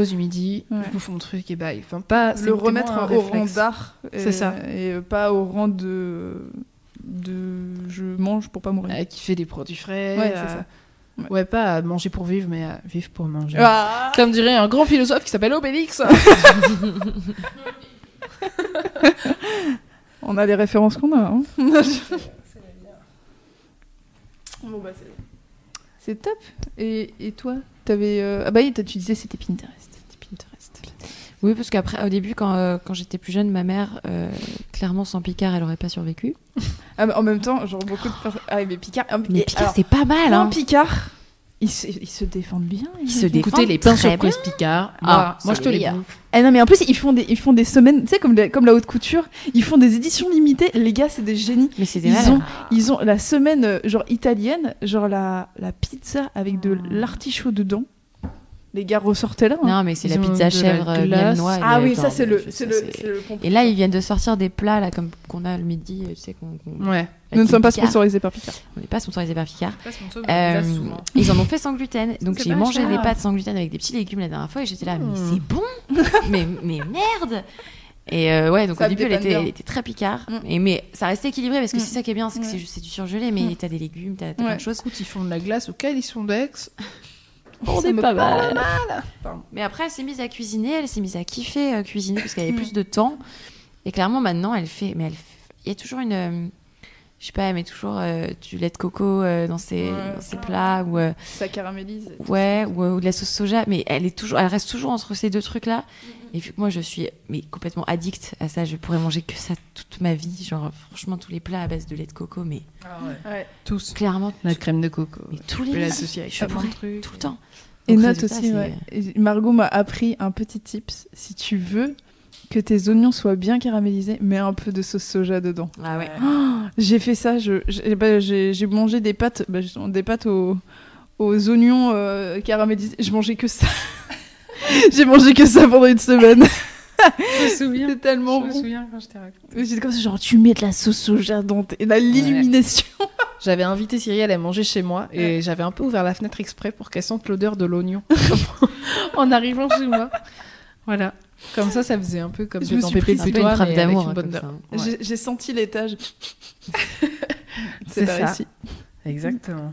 pause du midi, Ouais. je bouffe mon truc et bye. Enfin, pas, le remettre au rang d'art. C'est ça. Et euh, pas au rang de. de je mange pour pas mourir. À kiffer des produits frais. Ouais, ça. Ouais. Ouais, pas à manger pour vivre, mais à vivre pour manger. Ah Comme dirait un grand philosophe qui s'appelle Obélix. On a les références qu'on a. hein. Bon, bah, c'est- top. Et, et toi T'avais, euh, Ah bah oui, tu disais c'était Pinterest. Oui, parce qu'après, au début, quand, euh, quand j'étais plus jeune, ma mère, euh, clairement, sans Picard, elle aurait pas survécu. Ah, mais en même temps, genre beaucoup de personnes. Ah, mais Picard. Mais Picard, alors, c'est pas mal, hein. Picard, ils se, ils se défendent bien. Ils se défendent Écoutez, les pains surprises Picard, Ah, moi, moi je te les bouffe. Ah non, mais en plus, ils font des, ils font des semaines, tu sais, comme, les- comme la haute couture, ils font des éditions limitées. Les gars, c'est des génies. Mais c'est des Ils malades. ont, ils ont la semaine, euh, genre italienne, genre la, la pizza avec de Ah. l'artichaut dedans. Les gars, ressortez là. hein. Non, mais c'est la pizza la chèvre, euh, miel, glace. noix. Ah oui, ça c'est le, c'est. Et là, ils viennent de sortir des plats là, comme qu'on a le midi, tu sais, qu'on. Ouais. Nous ne sommes pas Picard. sponsorisés par Picard. On n'est pas sponsorisé par Picard. Euh, ils en ont fait sans gluten, donc j'ai mangé des pâtes sans gluten avec des petits légumes la dernière fois et j'étais là, mais Mm. c'est bon, mais mais merde. Et euh, ouais, donc Ça au début elle était, bien. elle était très picard, Mm. et mais ça restait équilibré parce que Mm. c'est ça qui est bien, c'est que c'est du surgelé, mais t'as des légumes, t'as t'as Ouais. plein de choses. Écoute, ils font de la glace au calisson d'Aix. On Ça est me pas parle mal. Pardon. Mais après, elle s'est mise à cuisiner, elle s'est mise à kiffer euh, cuisiner parce qu'elle avait plus de temps. Et clairement, maintenant, elle fait. Mais elle, il y a toujours une. Je sais pas, elle met toujours euh, du lait de coco euh, dans ses, Ouais. dans ses plats ou. euh, Ça caramélise. Ouais, ou, ou de la sauce soja, mais elle est toujours, elle reste toujours entre ces deux trucs-là. Et vu que moi je suis mais complètement addict à ça, je pourrais manger que ça toute ma vie, genre franchement tous les plats à base de lait de coco, mais Ouais. Tous. clairement La crème de coco. mais tous les l'associer avec je pourrais trucs. tout le temps. Et note aussi. Et Margot m'a appris un petit tips. Si tu veux que tes oignons soient bien caramélisés, mets un peu de sauce soja dedans. Ah ouais. J'ai fait ça, je- j'ai bah, j'ai- j'ai mangé des pâtes, bah, justement, des pâtes aux, aux oignons euh, caramélisés. Je mangeais que ça. j'ai mangé que ça pendant une semaine. Je me souviens. C'était tellement Je me bon. souviens quand j'étais avec J'étais comme ça, genre, tu mets de la sauce soja dans tes... la- l'illumination. J'avais invité Cyrielle à manger chez moi et j'avais un peu ouvert la fenêtre exprès pour qu'elle sente l'odeur de l'oignon en arrivant chez moi. Voilà. Comme ça, ça faisait un peu comme Je me suis Pépé pris Un une d'amour. une hein, bonne comme odeur. ça. Ouais. J'ai- senti l'étage. C'est ça. réussi. Exactement.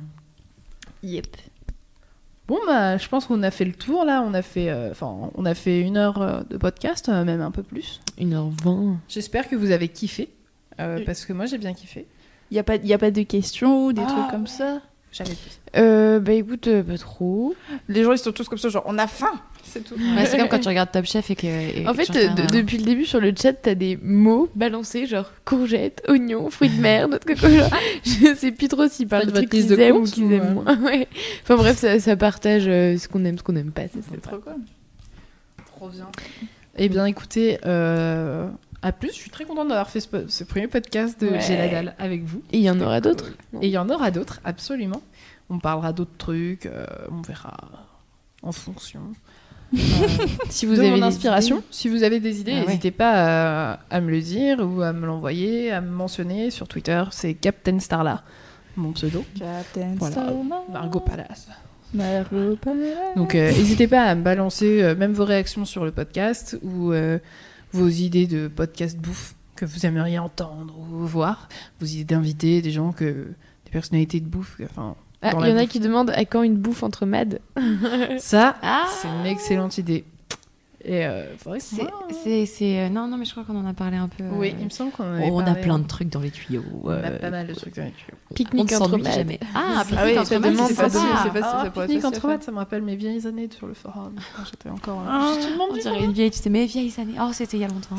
Yep. Bon, bah, je pense qu'on a fait le tour là. On a fait, euh, enfin, on a fait une heure euh, de podcast, euh, même un peu plus. 1h20. J'espère que vous avez kiffé, euh, Oui. parce que moi j'ai bien kiffé. Il n'y a, pas- y a pas de questions ou des Ah, trucs comme ça? Jamais plus. Euh, bah écoute, euh, pas trop. Les gens, ils sont tous comme ça, genre, on a faim C'est tout. Ouais, c'est comme quand tu regardes Top Chef et que. et En fait, euh, de- depuis le début sur le chat, t'as des mots balancés, genre courgette, oignon, fruits de mer, d'autres coco. genre, Je sais plus trop s'ils parlent de trucs qu'ils aiment ou qu'ils aiment euh, moins. Ouais. Enfin bref, ça, ça partage euh, ce qu'on aime, ce qu'on aime pas. c'est trop cool. Trop bien. Eh bien, écoutez, euh, à plus. Je suis très contente d'avoir fait ce, premier podcast de Ouais. J'ai la dalle avec vous. Et il y en aura d'autres. Et il y en aura d'autres, absolument. On parlera d'autres trucs, euh, on verra en fonction. Euh, Si vous de avez mon inspiration. idées. Si vous avez des idées, Ah ouais. n'hésitez pas à, à me le dire ou à me l'envoyer, à me mentionner sur Twitter. C'est Captain Starla, mon pseudo. Captain Voilà. Starman. Margot Palace. Margot Palace. Donc euh, n'hésitez pas à me balancer euh, même vos réactions sur le podcast ou euh, vos idées de podcast bouffe que vous aimeriez entendre ou voir, vos idées d'invités, des gens que des personnalités de bouffe. Enfin, il la y en a qui demandent à quand une bouffe entre Mad. Ça, Ah c'est une excellente idée. Et euh, C'est. moi- c'est- c'est, euh, Non, non, mais je crois qu'on en a parlé un peu. euh, Oui, il me semble qu'on en oh, on a plein de trucs dans les tuyaux. On a euh, pas mal de trucs dans les tuyaux. Pique-nique entre Mad. jamais. Ah, pique-nique Ah oui, entre ça Mad, demande, c'est c'est facile, c'est facile. Ah, pique-nique entre maths, ça me rappelle mes vieilles années sur le forum. J'étais encore. Ah. j'étais tout le monde On dirait une vieille, tu sais, mes vieilles années. Oh, c'était il y a longtemps.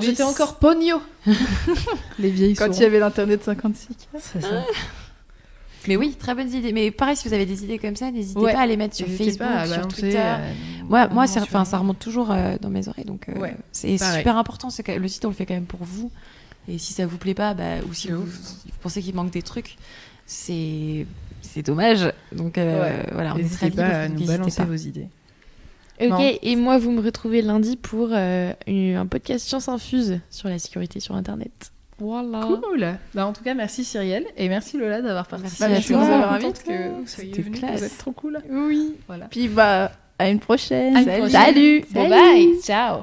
J'étais encore pogno. Les vieilles Quand il y avait l'internet 56. C'est ça. Mais oui, très bonnes idées. Mais pareil, si vous avez des idées comme ça, n'hésitez Ouais. pas à les mettre sur Facebook, pas sur Twitter. euh, Moi, moi enfin, ça remonte toujours euh, dans mes oreilles. Donc, euh, Ouais, c'est super important. C'est le site, on le fait quand même pour vous. Et si ça vous plaît pas, bah, ou si vous, pensez qu'il manque des trucs, c'est c'est dommage. Donc euh, Ouais. voilà, on est N'hésitez très libre. pas à nous balancer pas. vos idées. Ok, Non. et moi, vous me retrouvez lundi pour euh, une- un podcast Science Infuse sur la sécurité sur Internet. Voilà. Cool. Bah, en tout cas, merci Cyrielle et merci Lola d'avoir participé. Merci à je suis vraiment Contente que vous soyez C'était venus. classe. Vous êtes trop cool. Oui. Voilà. Puis bah, à une prochaine. À une Salut. Salut. Bon, bye. Ciao.